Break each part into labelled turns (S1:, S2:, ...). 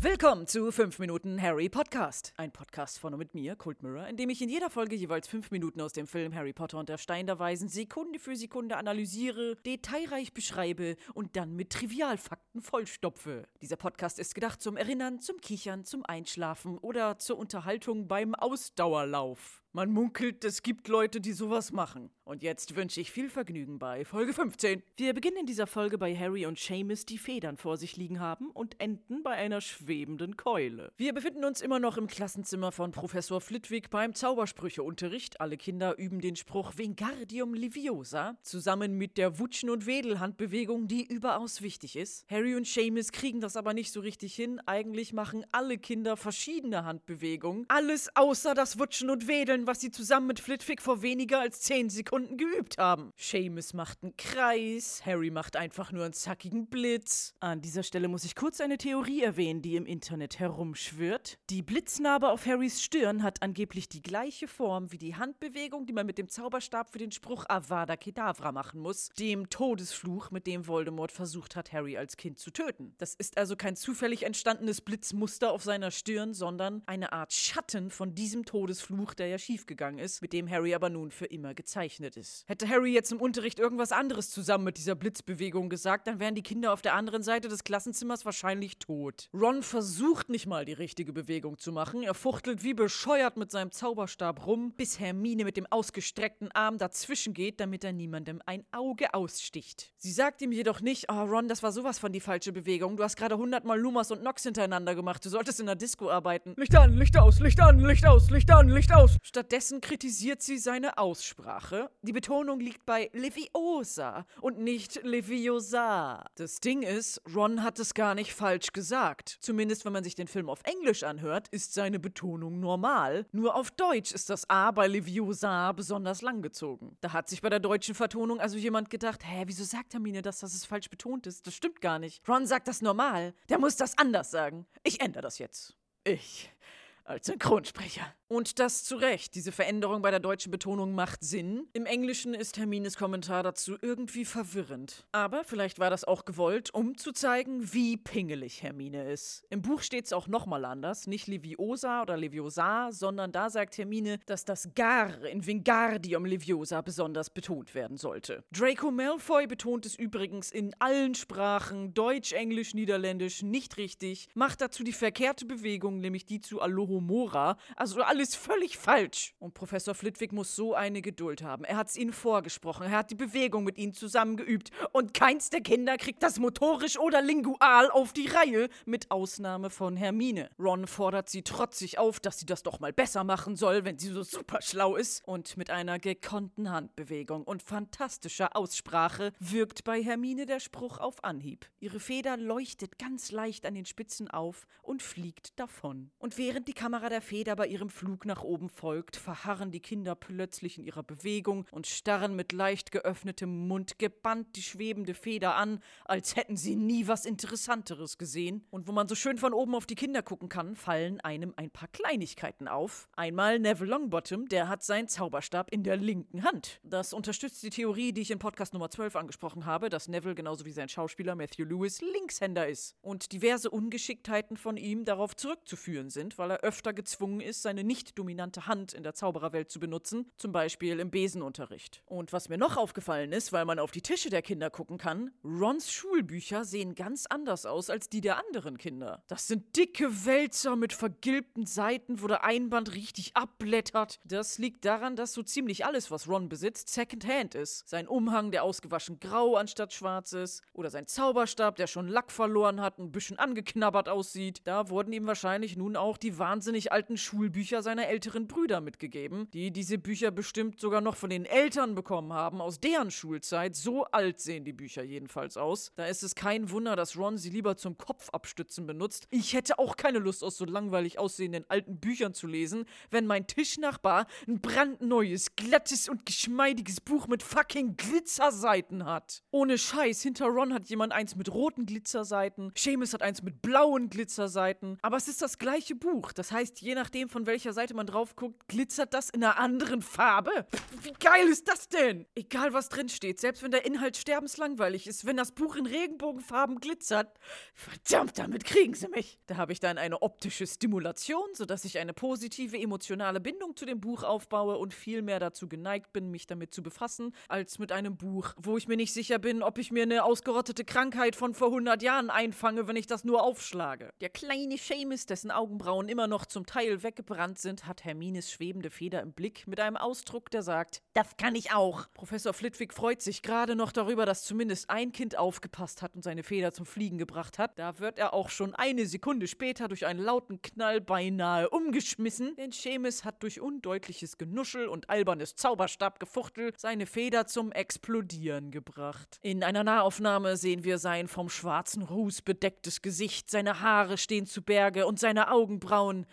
S1: Willkommen zu 5 Minuten Harry Podcast. Ein Podcast von und mit mir, Cold Mirror, in dem ich in jeder Folge jeweils 5 Minuten aus dem Film Harry Potter und der Stein der Weisen Sekunde für Sekunde analysiere, detailreich beschreibe und dann mit Trivialfakten vollstopfe. Dieser Podcast ist gedacht zum Erinnern, zum Kichern, zum Einschlafen oder zur Unterhaltung beim Ausdauerlauf. Man munkelt, es gibt Leute, die sowas machen. Und jetzt wünsche ich viel Vergnügen bei Folge 15. Wir beginnen in dieser Folge bei Harry und Seamus, die Federn vor sich liegen haben und enden bei einer schwebenden Keule. Wir befinden uns immer noch im Klassenzimmer von Professor Flitwick beim Zaubersprücheunterricht. Alle Kinder üben den Spruch Wingardium Leviosa zusammen mit der Wutschen- und Wedelhandbewegung, die überaus wichtig ist. Harry und Seamus kriegen das aber nicht so richtig hin. Eigentlich machen alle Kinder verschiedene Handbewegungen. Alles außer das Wutschen und Wedeln, was sie zusammen mit Flitwick vor weniger als 10 Sekunden geübt haben. Seamus macht einen Kreis, Harry macht einfach nur einen zackigen Blitz. An dieser Stelle muss ich kurz eine Theorie erwähnen, die im Internet herumschwirrt. Die Blitznarbe auf Harrys Stirn hat angeblich die gleiche Form wie die Handbewegung, die man mit dem Zauberstab für den Spruch Avada Kedavra machen muss, dem Todesfluch, mit dem Voldemort versucht hat, Harry als Kind zu töten. Das ist also kein zufällig entstandenes Blitzmuster auf seiner Stirn, sondern eine Art Schatten von diesem Todesfluch, der ja schiefgegangen ist, mit dem Harry aber nun für immer gezeichnet ist. Hätte Harry jetzt im Unterricht irgendwas anderes zusammen mit dieser Blitzbewegung gesagt, dann wären die Kinder auf der anderen Seite des Klassenzimmers wahrscheinlich tot. Ron versucht nicht mal die richtige Bewegung zu machen. Er fuchtelt wie bescheuert mit seinem Zauberstab rum, bis Hermine mit dem ausgestreckten Arm dazwischen geht, damit er niemandem ein Auge aussticht. Sie sagt ihm jedoch nicht, oh Ron, das war sowas von die falsche Bewegung. Du hast gerade hundertmal Lumas und Nox hintereinander gemacht. Du solltest in der Disco arbeiten. Licht an, Licht aus, Licht an, Licht aus, Licht an, Licht aus. Stattdessen kritisiert sie seine Aussprache. Die Betonung liegt bei Leviosa und nicht Leviosa. Das Ding ist, Ron hat es gar nicht falsch gesagt. Zumindest wenn man sich den Film auf Englisch anhört, ist seine Betonung normal. Nur auf Deutsch ist das A bei Leviosa besonders langgezogen. Da hat sich bei der deutschen Vertonung also jemand gedacht, hä, wieso sagt Hermine das, dass es falsch betont ist? Das stimmt gar nicht. Ron sagt das normal. Der muss das anders sagen. Ich ändere das jetzt. Ich als Synchronsprecher. Und das zu Recht. Diese Veränderung bei der deutschen Betonung macht Sinn. Im Englischen ist Hermines Kommentar dazu irgendwie verwirrend. Aber vielleicht war das auch gewollt, um zu zeigen, wie pingelig Hermine ist. Im Buch steht es auch nochmal anders. Nicht Leviosa oder Leviosa, sondern da sagt Hermine, dass das Gar in Wingardium Leviosa besonders betont werden sollte. Draco Malfoy betont es übrigens in allen Sprachen, Deutsch, Englisch, Niederländisch, nicht richtig, macht dazu die verkehrte Bewegung, nämlich die zu Alohomora. Also alles völlig falsch. Und Professor Flitwick muss so eine Geduld haben. Er hat es ihnen vorgesprochen, er hat die Bewegung mit ihnen zusammengeübt und keins der Kinder kriegt das motorisch oder lingual auf die Reihe, mit Ausnahme von Hermine. Ron fordert sie trotzig auf, dass sie das doch mal besser machen soll, wenn sie so super schlau ist. Und mit einer gekonnten Handbewegung und fantastischer Aussprache wirkt bei Hermine der Spruch auf Anhieb. Ihre Feder leuchtet ganz leicht an den Spitzen auf und fliegt davon. Und während die Kamera der Feder bei ihrem Flug nach oben folgt, verharren die Kinder plötzlich in ihrer Bewegung und starren mit leicht geöffnetem Mund gebannt die schwebende Feder an, als hätten sie nie was Interessanteres gesehen. Und wo man so schön von oben auf die Kinder gucken kann, fallen einem ein paar Kleinigkeiten auf. Einmal Neville Longbottom, der hat seinen Zauberstab in der linken Hand. Das unterstützt die Theorie, die ich in Podcast Nummer 12 angesprochen habe, dass Neville genauso wie sein Schauspieler Matthew Lewis Linkshänder ist. Und diverse Ungeschicktheiten von ihm darauf zurückzuführen sind, weil er öfter gezwungen ist, seine nicht dominante Hand in der Zaubererwelt zu benutzen, zum Beispiel im Besenunterricht. Und was mir noch aufgefallen ist, weil man auf die Tische der Kinder gucken kann, Rons Schulbücher sehen ganz anders aus als die der anderen Kinder. Das sind dicke Wälzer mit vergilbten Seiten, wo der Einband richtig abblättert. Das liegt daran, dass so ziemlich alles, was Ron besitzt, Secondhand ist. Sein Umhang, der ausgewaschen grau anstatt schwarz ist, oder sein Zauberstab, der schon Lack verloren hat, ein bisschen angeknabbert aussieht. Da wurden ihm wahrscheinlich nun auch die wahnsinnig alten Schulbücher seiner älteren Brüder mitgegeben, die diese Bücher bestimmt sogar noch von den Eltern bekommen haben, aus deren Schulzeit. So alt sehen die Bücher jedenfalls aus. Da ist es kein Wunder, dass Ron sie lieber zum Kopfabstützen benutzt. Ich hätte auch keine Lust, aus so langweilig aussehenden alten Büchern zu lesen, wenn mein Tischnachbar ein brandneues, glattes und geschmeidiges Buch mit fucking Glitzerseiten hat. Ohne Scheiß, hinter Ron hat jemand eins mit roten Glitzerseiten, Seamus hat eins mit blauen Glitzerseiten, aber es ist das gleiche Buch. Das Das heißt, je nachdem, von welcher Seite man drauf guckt, glitzert das in einer anderen Farbe. Wie geil ist das denn? Egal, was drin steht, selbst wenn der Inhalt sterbenslangweilig ist, wenn das Buch in Regenbogenfarben glitzert, verdammt, damit kriegen sie mich. Da habe ich dann eine optische Stimulation, sodass ich eine positive emotionale Bindung zu dem Buch aufbaue und viel mehr dazu geneigt bin, mich damit zu befassen, als mit einem Buch, wo ich mir nicht sicher bin, ob ich mir eine ausgerottete Krankheit von vor 100 Jahren einfange, wenn ich das nur aufschlage. Der kleine Seamus, dessen Augenbrauen immer noch zum Teil weggebrannt sind, hat Hermines schwebende Feder im Blick mit einem Ausdruck, der sagt, das kann ich auch. Professor Flitwick freut sich gerade noch darüber, dass zumindest ein Kind aufgepasst hat und seine Feder zum Fliegen gebracht hat. Da wird er auch schon eine Sekunde später durch einen lauten Knall beinahe umgeschmissen, denn Seamus hat durch undeutliches Genuschel und albernes Zauberstabgefuchtel seine Feder zum Explodieren gebracht. In einer Nahaufnahme sehen wir sein vom schwarzen Ruß bedecktes Gesicht, seine Haare stehen zu Berge und seine Augenbrauen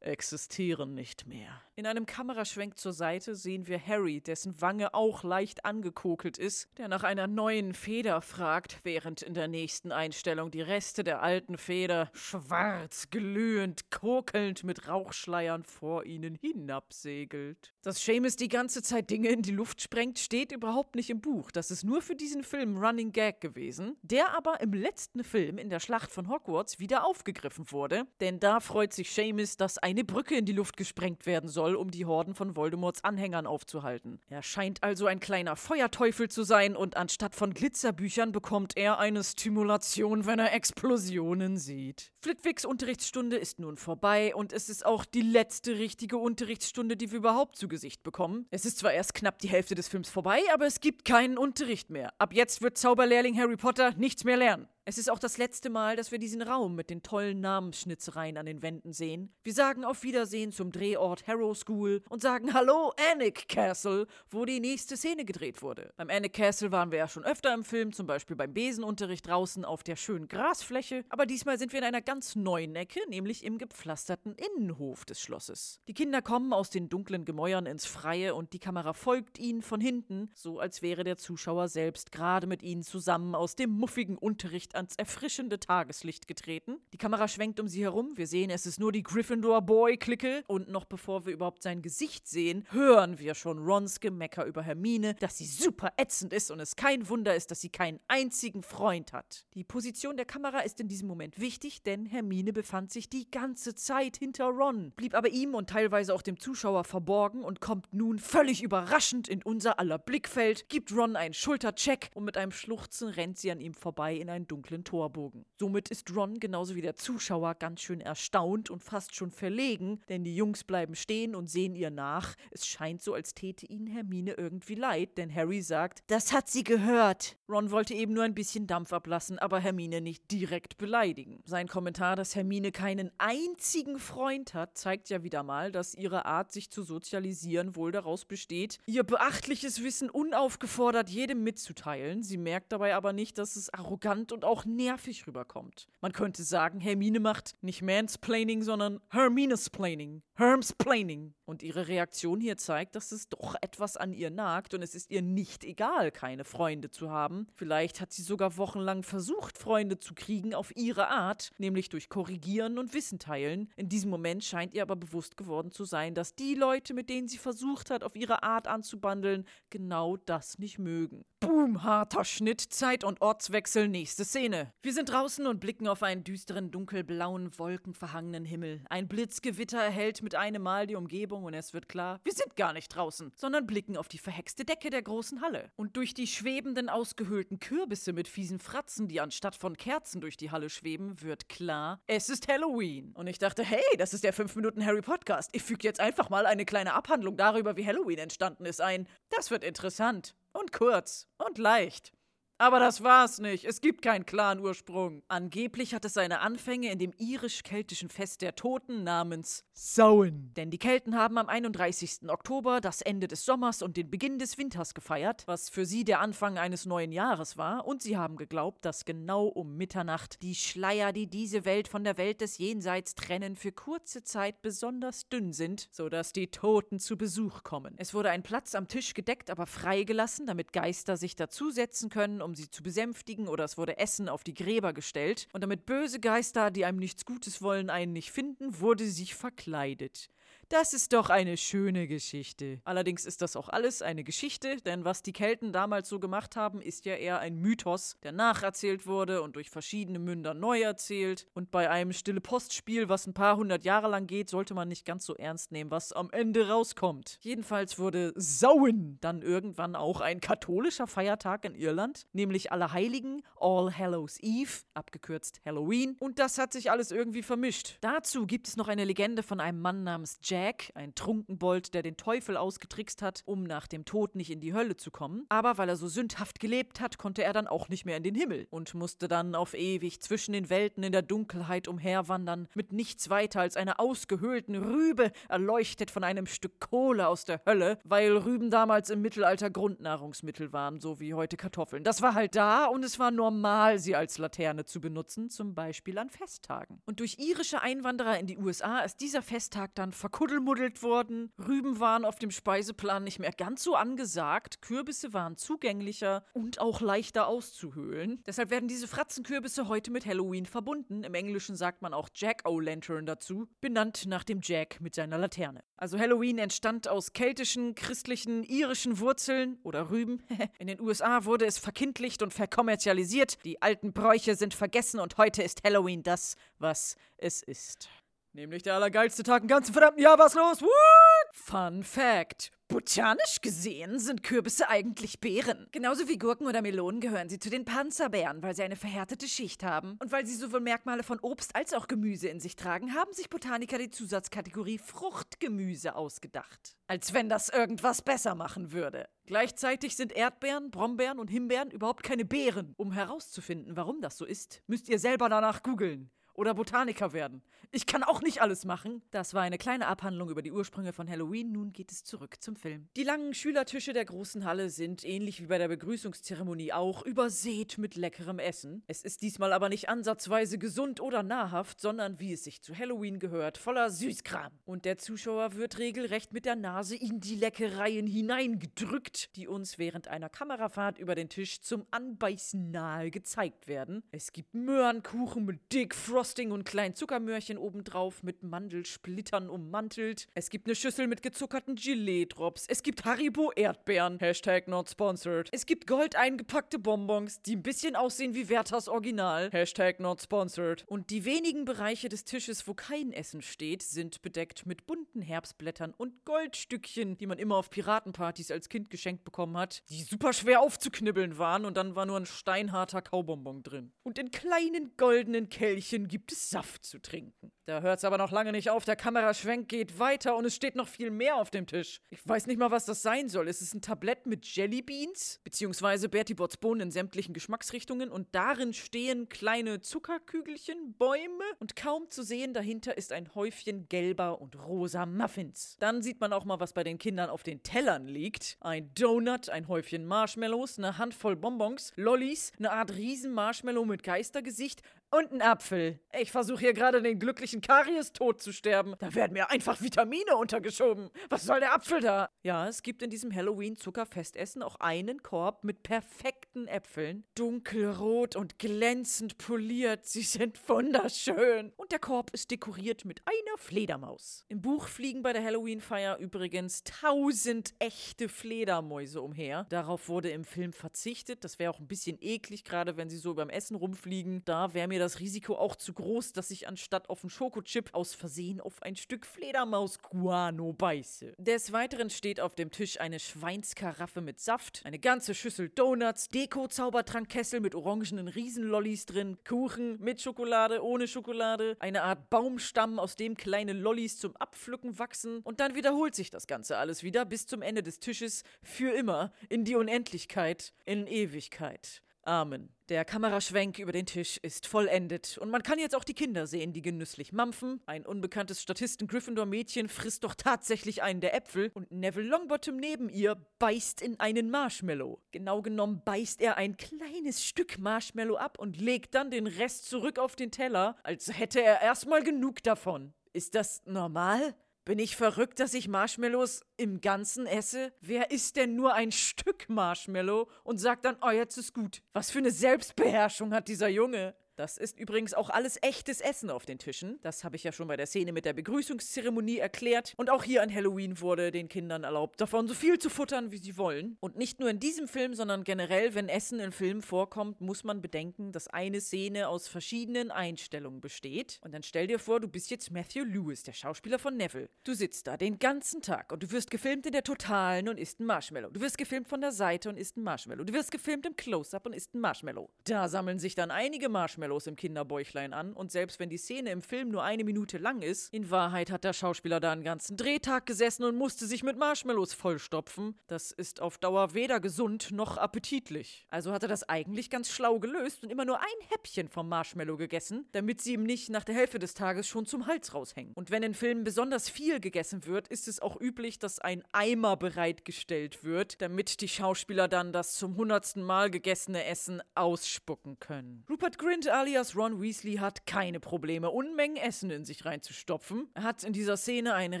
S1: existieren nicht mehr. In einem Kameraschwenk zur Seite sehen wir Harry, dessen Wange auch leicht angekokelt ist, der nach einer neuen Feder fragt, während in der nächsten Einstellung die Reste der alten Feder schwarz, glühend, kokelnd mit Rauchschleiern vor ihnen hinabsegelt. Dass Seamus die ganze Zeit Dinge in die Luft sprengt, steht überhaupt nicht im Buch. Das ist nur für diesen Film Running Gag gewesen, der aber im letzten Film in der Schlacht von Hogwarts wieder aufgegriffen wurde, denn da freut sich Seamus, dass eine Brücke in die Luft gesprengt werden soll soll, um die Horden von Voldemorts Anhängern aufzuhalten. Er scheint also ein kleiner Feuerteufel zu sein und anstatt von Glitzerbüchern bekommt er eine Stimulation, wenn er Explosionen sieht. Flitwicks Unterrichtsstunde ist nun vorbei und es ist auch die letzte richtige Unterrichtsstunde, die wir überhaupt zu Gesicht bekommen. Es ist zwar erst knapp die Hälfte des Films vorbei, aber es gibt keinen Unterricht mehr. Ab jetzt wird Zauberlehrling Harry Potter nichts mehr lernen. Es ist auch das letzte Mal, dass wir diesen Raum mit den tollen Namensschnitzereien an den Wänden sehen. Wir sagen auf Wiedersehen zum Drehort Harrow School und sagen Hallo Annick Castle, wo die nächste Szene gedreht wurde. Beim Annick Castle waren wir ja schon öfter im Film, zum Beispiel beim Besenunterricht draußen auf der schönen Grasfläche, aber diesmal sind wir in einer ganz neuen Ecke, nämlich im gepflasterten Innenhof des Schlosses. Die Kinder kommen aus den dunklen Gemäuern ins Freie und die Kamera folgt ihnen von hinten, so als wäre der Zuschauer selbst gerade mit ihnen zusammen aus dem muffigen Unterricht ans erfrischende Tageslicht getreten. Die Kamera schwenkt um sie herum. Wir sehen, es ist nur die Gryffindor-Boy-Clique. Und noch bevor wir überhaupt sein Gesicht sehen, hören wir schon Rons Gemecker über Hermine, dass sie super ätzend ist und es kein Wunder ist, dass sie keinen einzigen Freund hat. Die Position der Kamera ist in diesem Moment wichtig, denn Hermine befand sich die ganze Zeit hinter Ron, blieb aber ihm und teilweise auch dem Zuschauer verborgen und kommt nun völlig überraschend in unser aller Blickfeld, gibt Ron einen Schultercheck und mit einem Schluchzen rennt sie an ihm vorbei in ein dunkles dunklen Torbogen. Somit ist Ron genauso wie der Zuschauer ganz schön erstaunt und fast schon verlegen, denn die Jungs bleiben stehen und sehen ihr nach. Es scheint so, als täte ihnen Hermine irgendwie leid, denn Harry sagt, das hat sie gehört. Ron wollte eben nur ein bisschen Dampf ablassen, aber Hermine nicht direkt beleidigen. Sein Kommentar, dass Hermine keinen einzigen Freund hat, zeigt ja wieder mal, dass ihre Art, sich zu sozialisieren, wohl daraus besteht, ihr beachtliches Wissen unaufgefordert jedem mitzuteilen. Sie merkt dabei aber nicht, dass es arrogant und auch auch nervig rüberkommt. Man könnte sagen, Hermine macht nicht Mansplaining, sondern Herminesplaining. Hermsplaining. Und ihre Reaktion hier zeigt, dass es doch etwas an ihr nagt und es ist ihr nicht egal, keine Freunde zu haben. Vielleicht hat sie sogar wochenlang versucht, Freunde zu kriegen auf ihre Art, nämlich durch Korrigieren und Wissen teilen. In diesem Moment scheint ihr aber bewusst geworden zu sein, dass die Leute, mit denen sie versucht hat, auf ihre Art anzubandeln, genau das nicht mögen. Boom, harter Schnitt, Zeit- und Ortswechsel, nächste Szene. Wir sind draußen und blicken auf einen düsteren, dunkelblauen, wolkenverhangenen Himmel. Ein Blitzgewitter erhellt mit einem Mal die Umgebung und es wird klar, wir sind gar nicht draußen, sondern blicken auf die verhexte Decke der großen Halle. Und durch die schwebenden, ausgehöhlten Kürbisse mit fiesen Fratzen, die anstatt von Kerzen durch die Halle schweben, wird klar, es ist Halloween. Und ich dachte, hey, das ist der 5 Minuten Harry Podcast. Ich füge jetzt einfach mal eine kleine Abhandlung darüber, wie Halloween entstanden ist ein. Das wird interessant. Und kurz und leicht. Aber das war's nicht. Es gibt keinen klaren Ursprung. Angeblich hat es seine Anfänge in dem irisch-keltischen Fest der Toten namens Sauen. Denn die Kelten haben am 31. Oktober das Ende des Sommers und den Beginn des Winters gefeiert, was für sie der Anfang eines neuen Jahres war, und sie haben geglaubt, dass genau um Mitternacht die Schleier, die diese Welt von der Welt des Jenseits trennen, für kurze Zeit besonders dünn sind, sodass die Toten zu Besuch kommen. Es wurde ein Platz am Tisch gedeckt, aber freigelassen, damit Geister sich dazusetzen können um sie zu besänftigen, oder es wurde Essen auf die Gräber gestellt. Und damit böse Geister, die einem nichts Gutes wollen, einen nicht finden, wurde sich verkleidet. Das ist doch eine schöne Geschichte. Allerdings ist das auch alles eine Geschichte, denn was die Kelten damals so gemacht haben, ist ja eher ein Mythos, der nacherzählt wurde und durch verschiedene Münder neu erzählt. Und bei einem stille Postspiel, was ein paar hundert Jahre lang geht, sollte man nicht ganz so ernst nehmen, was am Ende rauskommt. Jedenfalls wurde Sauen dann irgendwann auch ein katholischer Feiertag in Irland, nämlich Allerheiligen, All Hallows Eve, abgekürzt Halloween. Und das hat sich alles irgendwie vermischt. Dazu gibt es noch eine Legende von einem Mann namens Jack Jack, ein Trunkenbold, der den Teufel ausgetrickst hat, um nach dem Tod nicht in die Hölle zu kommen. Aber weil er so sündhaft gelebt hat, konnte er dann auch nicht mehr in den Himmel und musste dann auf ewig zwischen den Welten in der Dunkelheit umherwandern, mit nichts weiter als einer ausgehöhlten Rübe, erleuchtet von einem Stück Kohle aus der Hölle, weil Rüben damals im Mittelalter Grundnahrungsmittel waren, so wie heute Kartoffeln. Das war halt da und es war normal, sie als Laterne zu benutzen, zum Beispiel an Festtagen. Und durch irische Einwanderer in die USA ist dieser Festtag dann verkürzt gekuddelmuddelt worden. Rüben waren auf dem Speiseplan nicht mehr ganz so angesagt. Kürbisse waren zugänglicher und auch leichter auszuhöhlen. Deshalb werden diese Fratzenkürbisse heute mit Halloween verbunden. Im Englischen sagt man auch Jack-O-Lantern dazu, benannt nach dem Jack mit seiner Laterne. Also Halloween entstand aus keltischen, christlichen, irischen Wurzeln oder Rüben. In den USA wurde es verkindlicht und verkommerzialisiert. Die alten Bräuche sind vergessen und heute ist Halloween das, was es ist. Nämlich der allergeilste Tag im ganzen verdammten Jahr. Was los? What? Fun Fact. Botanisch gesehen sind Kürbisse eigentlich Beeren. Genauso wie Gurken oder Melonen gehören sie zu den Panzerbeeren, weil sie eine verhärtete Schicht haben. Und weil sie sowohl Merkmale von Obst als auch Gemüse in sich tragen, haben sich Botaniker die Zusatzkategorie Fruchtgemüse ausgedacht. Als wenn das irgendwas besser machen würde. Gleichzeitig sind Erdbeeren, Brombeeren und Himbeeren überhaupt keine Beeren. Um herauszufinden, warum das so ist, müsst ihr selber danach googeln oder Botaniker werden. Ich kann auch nicht alles machen. Das war eine kleine Abhandlung über die Ursprünge von Halloween. Nun geht es zurück zum Film. Die langen Schülertische der großen Halle sind, ähnlich wie bei der Begrüßungszeremonie auch, übersät mit leckerem Essen. Es ist diesmal aber nicht ansatzweise gesund oder nahrhaft, sondern wie es sich zu Halloween gehört, voller Süßkram. Und der Zuschauer wird regelrecht mit der Nase in die Leckereien hineingedrückt, die uns während einer Kamerafahrt über den Tisch zum Anbeißen nahe gezeigt werden. Es gibt Möhrenkuchen mit Dick Frost Frosting und kleinen Zuckermörchen obendrauf mit Mandelsplittern ummantelt. Es gibt eine Schüssel mit gezuckerten Gelee-Drops. Es gibt Haribo Erdbeeren. Hashtag not sponsored. Es gibt gold eingepackte Bonbons, die ein bisschen aussehen wie Werthers Original. Hashtag not sponsored. Und die wenigen Bereiche des Tisches, wo kein Essen steht, sind bedeckt mit bunten Herbstblättern und Goldstückchen, die man immer auf Piratenpartys als Kind geschenkt bekommen hat, die super schwer aufzuknibbeln waren und dann war nur ein steinharter Kaubonbon drin. Und in kleinen goldenen Kelchen gibt es Saft zu trinken. Da hört es aber noch lange nicht auf. Der Kameraschwenk geht weiter und es steht noch viel mehr auf dem Tisch. Ich weiß nicht mal, was das sein soll. Ist es ein Tablett mit Jellybeans? Beziehungsweise Bertie Botts Bohnen in sämtlichen Geschmacksrichtungen und darin stehen kleine Zuckerkügelchen, Bäume und kaum zu sehen dahinter ist ein Häufchen gelber und rosa Muffins. Dann sieht man auch mal, was bei den Kindern auf den Tellern liegt. Ein Donut, ein Häufchen Marshmallows, eine Handvoll Bonbons, Lollis, eine Art Riesen-Marshmallow mit Geistergesicht, und ein Apfel. Ich versuche hier gerade den glücklichen Karies-Tod zu sterben. Da werden mir einfach Vitamine untergeschoben. Was soll der Apfel da? Ja, es gibt in diesem Halloween-Zuckerfestessen auch einen Korb mit perfekten Äpfeln. Dunkelrot und glänzend poliert. Sie sind wunderschön. Und der Korb ist dekoriert mit einer Fledermaus. Im Buch fliegen bei der Halloween-Feier übrigens tausend echte Fledermäuse umher. Darauf wurde im Film verzichtet. Das wäre auch ein bisschen eklig, gerade wenn sie so beim Essen rumfliegen. Da wäre mir das Risiko auch zu groß, dass ich anstatt auf einen Schokochip aus Versehen auf ein Stück Fledermaus-Guano beiße. Des Weiteren steht auf dem Tisch eine Schweinskaraffe mit Saft, eine ganze Schüssel Donuts, Deko-Zaubertrankkessel mit orangenen Riesenlollis drin, Kuchen mit Schokolade, ohne Schokolade, eine Art Baumstamm, aus dem kleine Lollis zum Abpflücken wachsen und dann wiederholt sich das Ganze alles wieder bis zum Ende des Tisches für immer, in die Unendlichkeit, in Ewigkeit. Amen. Der Kameraschwenk über den Tisch ist vollendet und man kann jetzt auch die Kinder sehen, die genüsslich mampfen. Ein unbekanntes Statisten-Gryffindor-Mädchen frisst doch tatsächlich einen der Äpfel und Neville Longbottom neben ihr beißt in einen Marshmallow. Genau genommen beißt er ein kleines Stück Marshmallow ab und legt dann den Rest zurück auf den Teller, als hätte er erstmal genug davon. Ist das normal? Bin ich verrückt, dass ich Marshmallows im Ganzen esse? Wer isst denn nur ein Stück Marshmallow und sagt dann, oh, jetzt ist gut? Was für eine Selbstbeherrschung hat dieser Junge? Das ist übrigens auch alles echtes Essen auf den Tischen. Das habe ich ja schon bei der Szene mit der Begrüßungszeremonie erklärt. Und auch hier an Halloween wurde den Kindern erlaubt, davon so viel zu futtern, wie sie wollen. Und nicht nur in diesem Film, sondern generell, wenn Essen in Filmen vorkommt, muss man bedenken, dass eine Szene aus verschiedenen Einstellungen besteht. Und dann stell dir vor, du bist jetzt Matthew Lewis, der Schauspieler von Neville. Du sitzt da den ganzen Tag und du wirst gefilmt in der Totalen und isst ein Marshmallow. Du wirst gefilmt von der Seite und isst ein Marshmallow. Du wirst gefilmt im Close-Up und isst ein Marshmallow. Da sammeln sich dann einige Marshmallows Marshmallows im Kinderbäuchlein an und selbst wenn die Szene im Film nur eine Minute lang ist, in Wahrheit hat der Schauspieler da einen ganzen Drehtag gesessen und musste sich mit Marshmallows vollstopfen. Das ist auf Dauer weder gesund noch appetitlich. Also hat er das eigentlich ganz schlau gelöst und immer nur ein Häppchen vom Marshmallow gegessen, damit sie ihm nicht nach der Hälfte des Tages schon zum Hals raushängen. Und wenn in Filmen besonders viel gegessen wird, ist es auch üblich, dass ein Eimer bereitgestellt wird, damit die Schauspieler dann das zum hundertsten Mal gegessene Essen ausspucken können. Rupert Grint alias Ron Weasley hat keine Probleme, Unmengen Essen in sich reinzustopfen. Er hat in dieser Szene einen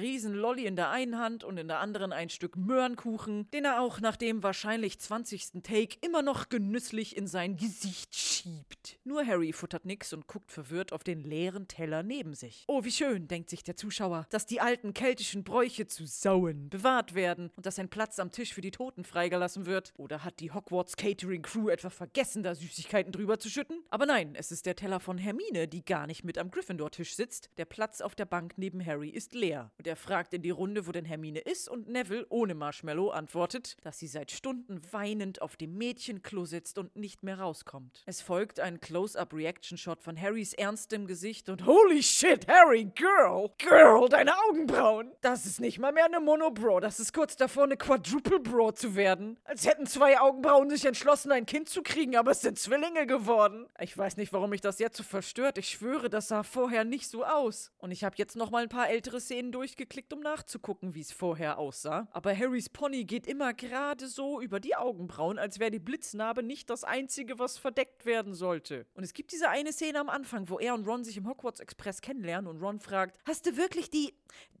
S1: riesen Lolli in der einen Hand und in der anderen ein Stück Möhrenkuchen, den er auch nach dem wahrscheinlich 20. Take immer noch genüsslich in sein Gesicht schiebt. Nur Harry futtert nix und guckt verwirrt auf den leeren Teller neben sich. Oh, wie schön, denkt sich der Zuschauer, dass die alten keltischen Bräuche zu Sauen bewahrt werden und dass ein Platz am Tisch für die Toten freigelassen wird. Oder hat die Hogwarts Catering Crew etwa vergessen, da Süßigkeiten drüber zu schütten? Aber nein, es ist der Teller von Hermine, die gar nicht mit am Gryffindor-Tisch sitzt. Der Platz auf der Bank neben Harry ist leer. Und er fragt in die Runde, wo denn Hermine ist, und Neville, ohne Marshmallow, antwortet, dass sie seit Stunden weinend auf dem Mädchenklo sitzt und nicht mehr rauskommt. Es folgt ein Close-Up-Reaction-Shot von Harrys ernstem Gesicht und Holy shit, Harry, Girl! Girl, deine Augenbrauen! Das ist nicht mal mehr eine Monobro, das ist kurz davor, eine Quadruple Bro zu werden. Als hätten zwei Augenbrauen sich entschlossen, ein Kind zu kriegen, aber es sind Zwillinge geworden. Ich weiß nicht, warum mich das jetzt so verstört. Ich schwöre, das sah vorher nicht so aus. Und ich habe jetzt noch mal ein paar ältere Szenen durchgeklickt, um nachzugucken, wie es vorher aussah. Aber Harrys Pony geht immer gerade so über die Augenbrauen, als wäre die Blitznarbe nicht das Einzige, was verdeckt werden sollte. Und es gibt diese eine Szene am Anfang, wo er und Ron sich im Hogwarts Express kennenlernen und Ron fragt, hast du wirklich die,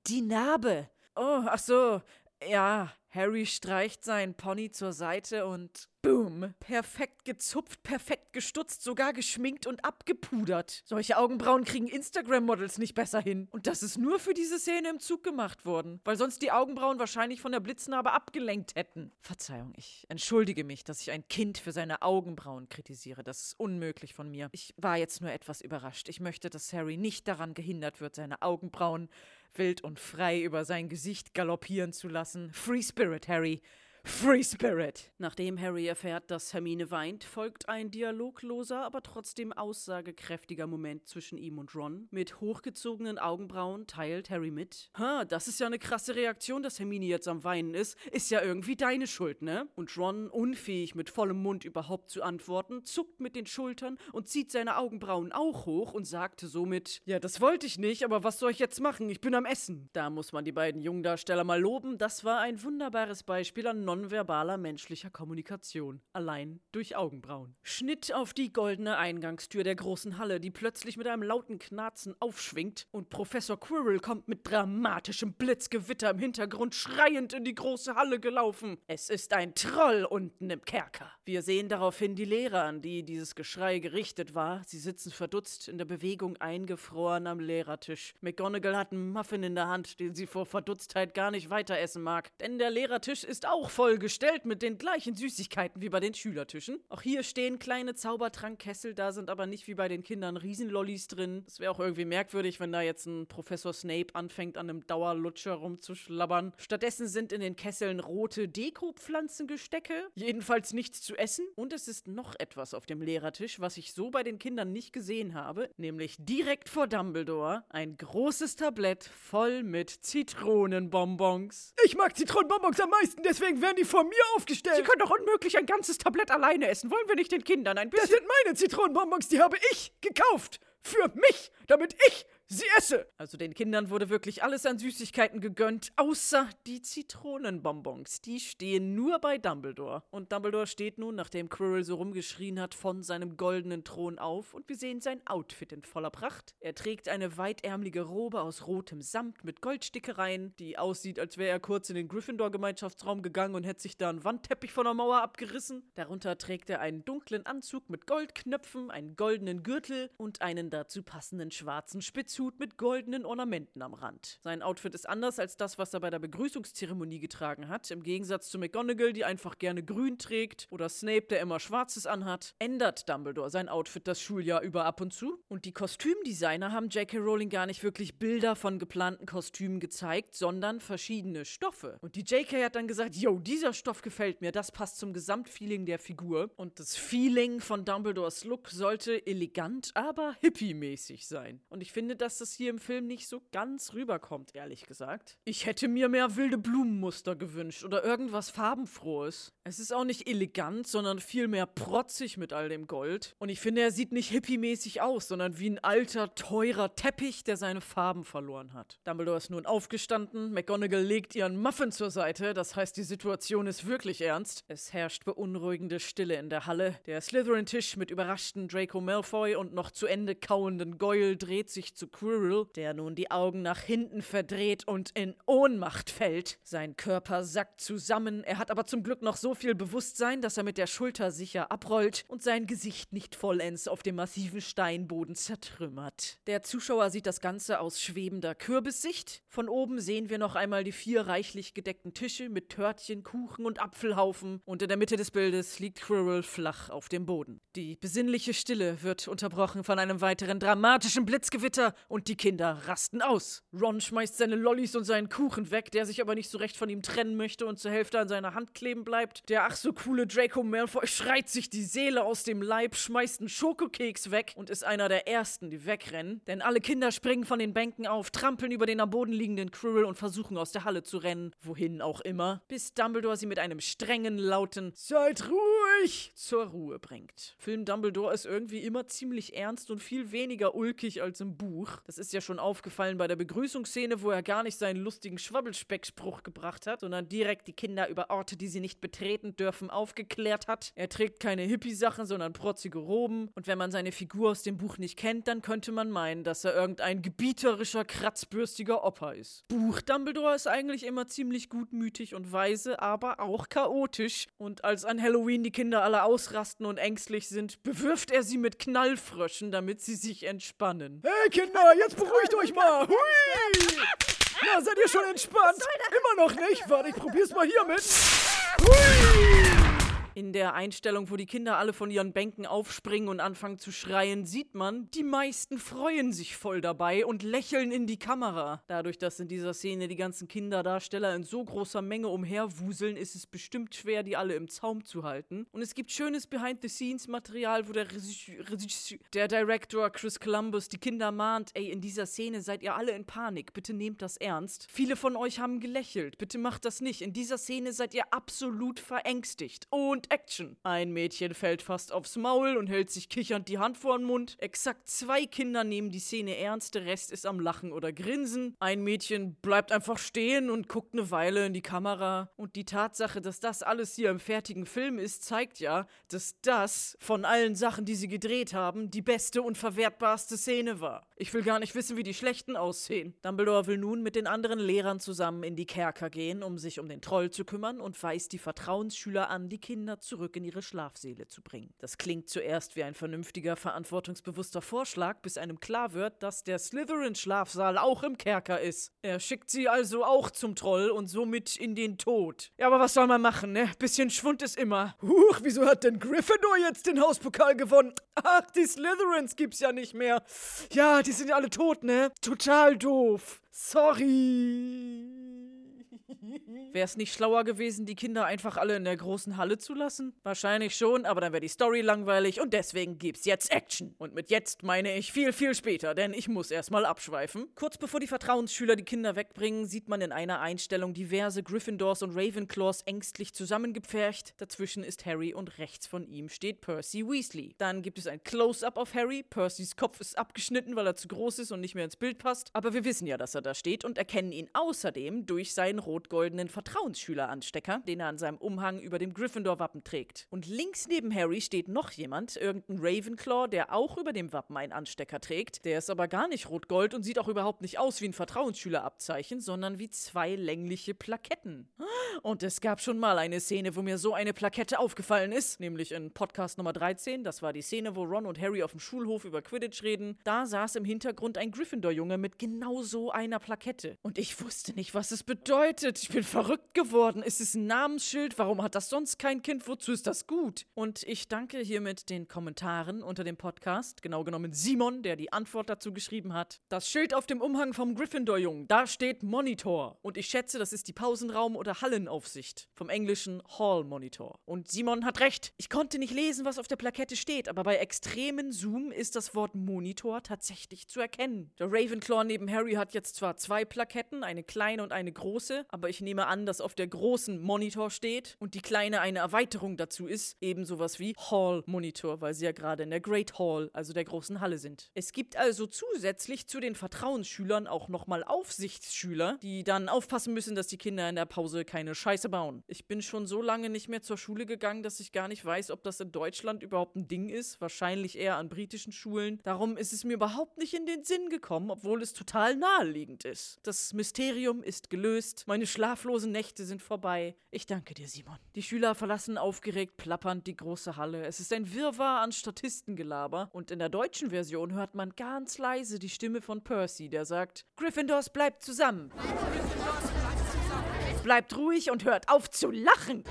S1: die Narbe? Oh, ach so, ja, Harry streicht seinen Pony zur Seite und boom, perfekt gezupft, perfekt gestutzt, sogar geschminkt und abgepudert. Solche Augenbrauen kriegen Instagram-Models nicht besser hin. Und das ist nur für diese Szene im Zug gemacht worden, weil sonst die Augenbrauen wahrscheinlich von der Blitznarbe abgelenkt hätten. Verzeihung, ich entschuldige mich, dass ich ein Kind für seine Augenbrauen kritisiere. Das ist unmöglich von mir. Ich war jetzt nur etwas überrascht. Ich möchte, dass Harry nicht daran gehindert wird, seine Augenbrauen wild und frei über sein Gesicht galoppieren zu lassen. Free Spirit, Harry. Free Spirit. Nachdem Harry erfährt, dass Hermine weint, folgt ein dialogloser, aber trotzdem aussagekräftiger Moment zwischen ihm und Ron. Mit hochgezogenen Augenbrauen teilt Harry mit: Ha, das ist ja eine krasse Reaktion, dass Hermine jetzt am Weinen ist. Ist ja irgendwie deine Schuld, ne? Und Ron, unfähig mit vollem Mund überhaupt zu antworten, zuckt mit den Schultern und zieht seine Augenbrauen auch hoch und sagte somit: Ja, das wollte ich nicht, aber was soll ich jetzt machen? Ich bin am Essen. Da muss man die beiden Jungdarsteller mal loben. Das war ein wunderbares Beispiel an nonverbaler menschlicher Kommunikation, allein durch Augenbrauen. Schnitt auf die goldene Eingangstür der großen Halle, die plötzlich mit einem lauten Knarzen aufschwingt und Professor Quirrell kommt mit dramatischem Blitzgewitter im Hintergrund schreiend in die große Halle gelaufen. Es ist ein Troll unten im Kerker. Wir sehen daraufhin die Lehrer, an die dieses Geschrei gerichtet war. Sie sitzen verdutzt in der Bewegung eingefroren am Lehrertisch. McGonagall hat einen Muffin in der Hand, den sie vor Verdutztheit gar nicht weiter essen mag. Denn der Lehrertisch ist auch voll vollgestellt mit den gleichen Süßigkeiten wie bei den Schülertischen. Auch hier stehen kleine Zaubertrankkessel, da sind aber nicht wie bei den Kindern Riesenlollis drin. Es wäre auch irgendwie merkwürdig, wenn da jetzt ein Professor Snape anfängt, an einem Dauerlutscher rumzuschlabbern. Stattdessen sind in den Kesseln rote Dekopflanzengestecke, jedenfalls nichts zu essen. Und es ist noch etwas auf dem Lehrertisch, was ich so bei den Kindern nicht gesehen habe, nämlich direkt vor Dumbledore ein großes Tablett voll mit Zitronenbonbons. Ich mag Zitronenbonbons am meisten, deswegen werden die von mir aufgestellt. Sie können doch unmöglich ein ganzes Tablett alleine essen. Wollen wir nicht den Kindern ein bisschen... Das sind meine Zitronenbonbons, die habe ich gekauft. Für mich, damit ich sie esse! Also den Kindern wurde wirklich alles an Süßigkeiten gegönnt, außer die Zitronenbonbons. Die stehen nur bei Dumbledore. Und Dumbledore steht nun, nachdem Quirrell so rumgeschrien hat, von seinem goldenen Thron auf und wir sehen sein Outfit in voller Pracht. Er trägt eine weitärmelige Robe aus rotem Samt mit Goldstickereien, die aussieht, als wäre er kurz in den Gryffindor-Gemeinschaftsraum gegangen und hätte sich da einen Wandteppich von der Mauer abgerissen. Darunter trägt er einen dunklen Anzug mit Goldknöpfen, einen goldenen Gürtel und einen dazu passenden schwarzen Spitzhut mit goldenen Ornamenten am Rand. Sein Outfit ist anders als das, was er bei der Begrüßungszeremonie getragen hat. Im Gegensatz zu McGonagall, die einfach gerne grün trägt, oder Snape, der immer schwarzes anhat, ändert Dumbledore sein Outfit das Schuljahr über ab und zu. Und die Kostümdesigner haben J.K. Rowling gar nicht wirklich Bilder von geplanten Kostümen gezeigt, sondern verschiedene Stoffe. Und die J.K. hat dann gesagt, yo, dieser Stoff gefällt mir, das passt zum Gesamtfeeling der Figur. Und das Feeling von Dumbledores Look sollte elegant, aber hippie-mäßig sein. Und ich finde, dass das hier im Film nicht so ganz rüberkommt, ehrlich gesagt. Ich hätte mir mehr wilde Blumenmuster gewünscht oder irgendwas farbenfrohes. Es ist auch nicht elegant, sondern vielmehr protzig mit all dem Gold. Und ich finde, er sieht nicht hippie-mäßig aus, sondern wie ein alter, teurer Teppich, der seine Farben verloren hat. Dumbledore ist nun aufgestanden, McGonagall legt ihren Muffin zur Seite, das heißt, die Situation ist wirklich ernst. Es herrscht beunruhigende Stille in der Halle. Der Slytherin-Tisch mit überraschten Draco Malfoy und noch zu Ende kauenden Goyle dreht sich zu Quirrell, der nun die Augen nach hinten verdreht und in Ohnmacht fällt. Sein Körper sackt zusammen, er hat aber zum Glück noch so viel Bewusstsein, dass er mit der Schulter sicher abrollt und sein Gesicht nicht vollends auf dem massiven Steinboden zertrümmert. Der Zuschauer sieht das Ganze aus schwebender Kürbissicht. Von oben sehen wir noch einmal die vier reichlich gedeckten Tische mit Törtchen, Kuchen und Apfelhaufen und in der Mitte des Bildes liegt Quirrell flach auf dem Boden. Die besinnliche Stille wird unterbrochen von einem weiteren dramatischen Blitzgewitter und die Kinder rasten aus. Ron schmeißt seine Lollis und seinen Kuchen weg, der sich aber nicht so recht von ihm trennen möchte und zur Hälfte an seiner Hand kleben bleibt. Der ach so coole Draco Malfoy schreit sich die Seele aus dem Leib, schmeißt einen Schokokeks weg und ist einer der ersten, die wegrennen. Denn alle Kinder springen von den Bänken auf, trampeln über den am Boden liegenden Quirrell und versuchen aus der Halle zu rennen, wohin auch immer, bis Dumbledore sie mit einem strengen, lauten Seid ruhig zur Ruhe bringt. Film Dumbledore ist irgendwie immer ziemlich ernst und viel weniger ulkig als im Buch. Das ist ja schon aufgefallen bei der Begrüßungsszene, wo er gar nicht seinen lustigen Schwabbelspeckspruch gebracht hat, sondern direkt die Kinder über Orte, die sie nicht betreten dürfen, aufgeklärt hat. Er trägt keine Hippie-Sachen, sondern protzige Roben. Und wenn man seine Figur aus dem Buch nicht kennt, dann könnte man meinen, dass er irgendein gebieterischer, kratzbürstiger Opa ist. Buch Dumbledore ist eigentlich immer ziemlich gutmütig und weise, aber auch chaotisch. Und als an Halloween die Kinder alle ausrasten und ängstlich sind, bewirft er sie mit Knallfröschen, damit sie sich entspannen.
S2: Hey Kinder, jetzt beruhigt euch mal. Hui! Na, seid ihr schon entspannt? Immer noch nicht? Warte, ich probier's mal hier mit. Hui!
S1: In der Einstellung, wo die Kinder alle von ihren Bänken aufspringen und anfangen zu schreien, sieht man, die meisten freuen sich voll dabei und lächeln in die Kamera. Dadurch, dass in dieser Szene die ganzen Kinderdarsteller in so großer Menge umherwuseln, ist es bestimmt schwer, die alle im Zaum zu halten. Und es gibt schönes Behind-the-Scenes-Material, wo der, Regisseur, der Director Chris Columbus die Kinder mahnt, ey, in dieser Szene seid ihr alle in Panik, bitte nehmt das ernst. Viele von euch haben gelächelt, bitte macht das nicht. In dieser Szene seid ihr absolut verängstigt. Und Action. Ein Mädchen fällt fast aufs Maul und hält sich kichernd die Hand vor den Mund. Exakt zwei Kinder nehmen die Szene ernst, der Rest ist am Lachen oder Grinsen. Ein Mädchen bleibt einfach stehen und guckt eine Weile in die Kamera. Und die Tatsache, dass das alles hier im fertigen Film ist, zeigt ja, dass das von allen Sachen, die sie gedreht haben, die beste und verwertbarste Szene war. Ich will gar nicht wissen, wie die schlechten aussehen. Dumbledore will nun mit den anderen Lehrern zusammen in die Kerker gehen, um sich um den Troll zu kümmern und weist die Vertrauensschüler an, die Kinder zurück in ihre Schlafsäle zu bringen. Das klingt zuerst wie ein vernünftiger, verantwortungsbewusster Vorschlag, bis einem klar wird, dass der Slytherin-Schlafsaal auch im Kerker ist. Er schickt sie also auch zum Troll und somit in den Tod. Ja, aber was soll man machen, ne? Bisschen Schwund ist immer.
S2: Huch, wieso hat denn Gryffindor jetzt den Hauspokal gewonnen? Ach, die Slytherins gibt's ja nicht mehr. Ja, die sind ja alle tot, ne? Total doof. Sorry.
S1: Wäre es nicht schlauer gewesen, die Kinder einfach alle in der großen Halle zu lassen? Wahrscheinlich schon, aber dann wäre die Story langweilig und deswegen gibt's jetzt Action. Und mit jetzt meine ich viel, viel später, denn ich muss erstmal abschweifen. Kurz bevor die Vertrauensschüler die Kinder wegbringen, sieht man in einer Einstellung diverse Gryffindors und Ravenclaws ängstlich zusammengepfercht. Dazwischen ist Harry und rechts von ihm steht Percy Weasley. Dann gibt es ein Close-up auf Harry. Percys Kopf ist abgeschnitten, weil er zu groß ist und nicht mehr ins Bild passt. Aber wir wissen ja, dass er da steht und erkennen ihn außerdem durch seinen rot-goldenen Vertrauensschüleranstecker, den er an seinem Umhang über dem Gryffindor-Wappen trägt. Und links neben Harry steht noch jemand, irgendein Ravenclaw, der auch über dem Wappen einen Anstecker trägt. Der ist aber gar nicht rot-gold und sieht auch überhaupt nicht aus wie ein Vertrauensschülerabzeichen, sondern wie zwei längliche Plaketten. Und es gab schon mal eine Szene, wo mir so eine Plakette aufgefallen ist, nämlich in Podcast Nummer 13. Das war die Szene, wo Ron und Harry auf dem Schulhof über Quidditch reden. Da saß im Hintergrund ein Gryffindor-Junge mit genau so einer Plakette. Und ich wusste nicht, was es bedeutet. Ich bin verrückt geworden. Ist es ein Namensschild? Warum hat das sonst kein Kind? Wozu ist das gut? Und ich danke hiermit den Kommentaren unter dem Podcast, genau genommen Simon, der die Antwort dazu geschrieben hat. Das Schild auf dem Umhang vom Gryffindor-Jungen, da steht Monitor. Und ich schätze, das ist die Pausenraum- oder Hallenaufsicht. Vom englischen Hall Monitor. Und Simon hat recht. Ich konnte nicht lesen, was auf der Plakette steht, aber bei extremen Zoom ist das Wort Monitor tatsächlich zu erkennen. Der Ravenclaw neben Harry hat jetzt zwar zwei Plaketten, eine kleine und eine große, aber ich nehme an, dass auf der großen Monitor steht und die kleine eine Erweiterung dazu ist, eben sowas wie Hall Monitor, weil sie ja gerade in der Great Hall, also der großen Halle sind. Es gibt also zusätzlich zu den Vertrauensschülern auch nochmal Aufsichtsschüler, die dann aufpassen müssen, dass die Kinder in der Pause keine Scheiße bauen. Ich bin schon so lange nicht mehr zur Schule gegangen, dass ich gar nicht weiß, ob das in Deutschland überhaupt ein Ding ist. Wahrscheinlich eher an britischen Schulen. Darum ist es mir überhaupt nicht in den Sinn gekommen, obwohl es total naheliegend ist. Das Mysterium ist gelöst. Meine schlaflosen Nächte sind vorbei. Ich danke dir, Simon. Die Schüler verlassen aufgeregt plappernd die große Halle. Es ist ein Wirrwarr an Statistengelaber. Und in der deutschen Version hört man ganz leise die Stimme von Percy, der sagt: Gryffindors bleibt zusammen. Bleibt ruhig und hört auf zu lachen.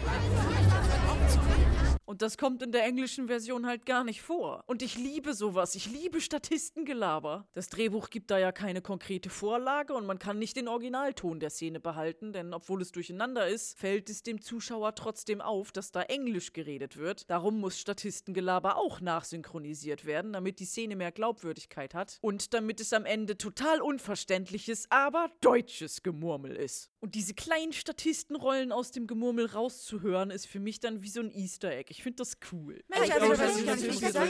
S1: Und das kommt in der englischen Version halt gar nicht vor. Und ich liebe sowas. Ich liebe Statistengelaber. Das Drehbuch gibt da ja keine konkrete Vorlage und man kann nicht den Originalton der Szene behalten, denn obwohl es durcheinander ist, fällt es dem Zuschauer trotzdem auf, dass da Englisch geredet wird. Darum muss Statistengelaber auch nachsynchronisiert werden, damit die Szene mehr Glaubwürdigkeit hat und damit es am Ende total unverständliches, aber deutsches Gemurmel ist. Und diese kleinen Statistenrollen aus dem Gemurmel rauszuhören, ist für mich dann wie so ein Easter Egg. Ich finde das cool.
S3: Mensch, also, das ist ganz wichtig. Das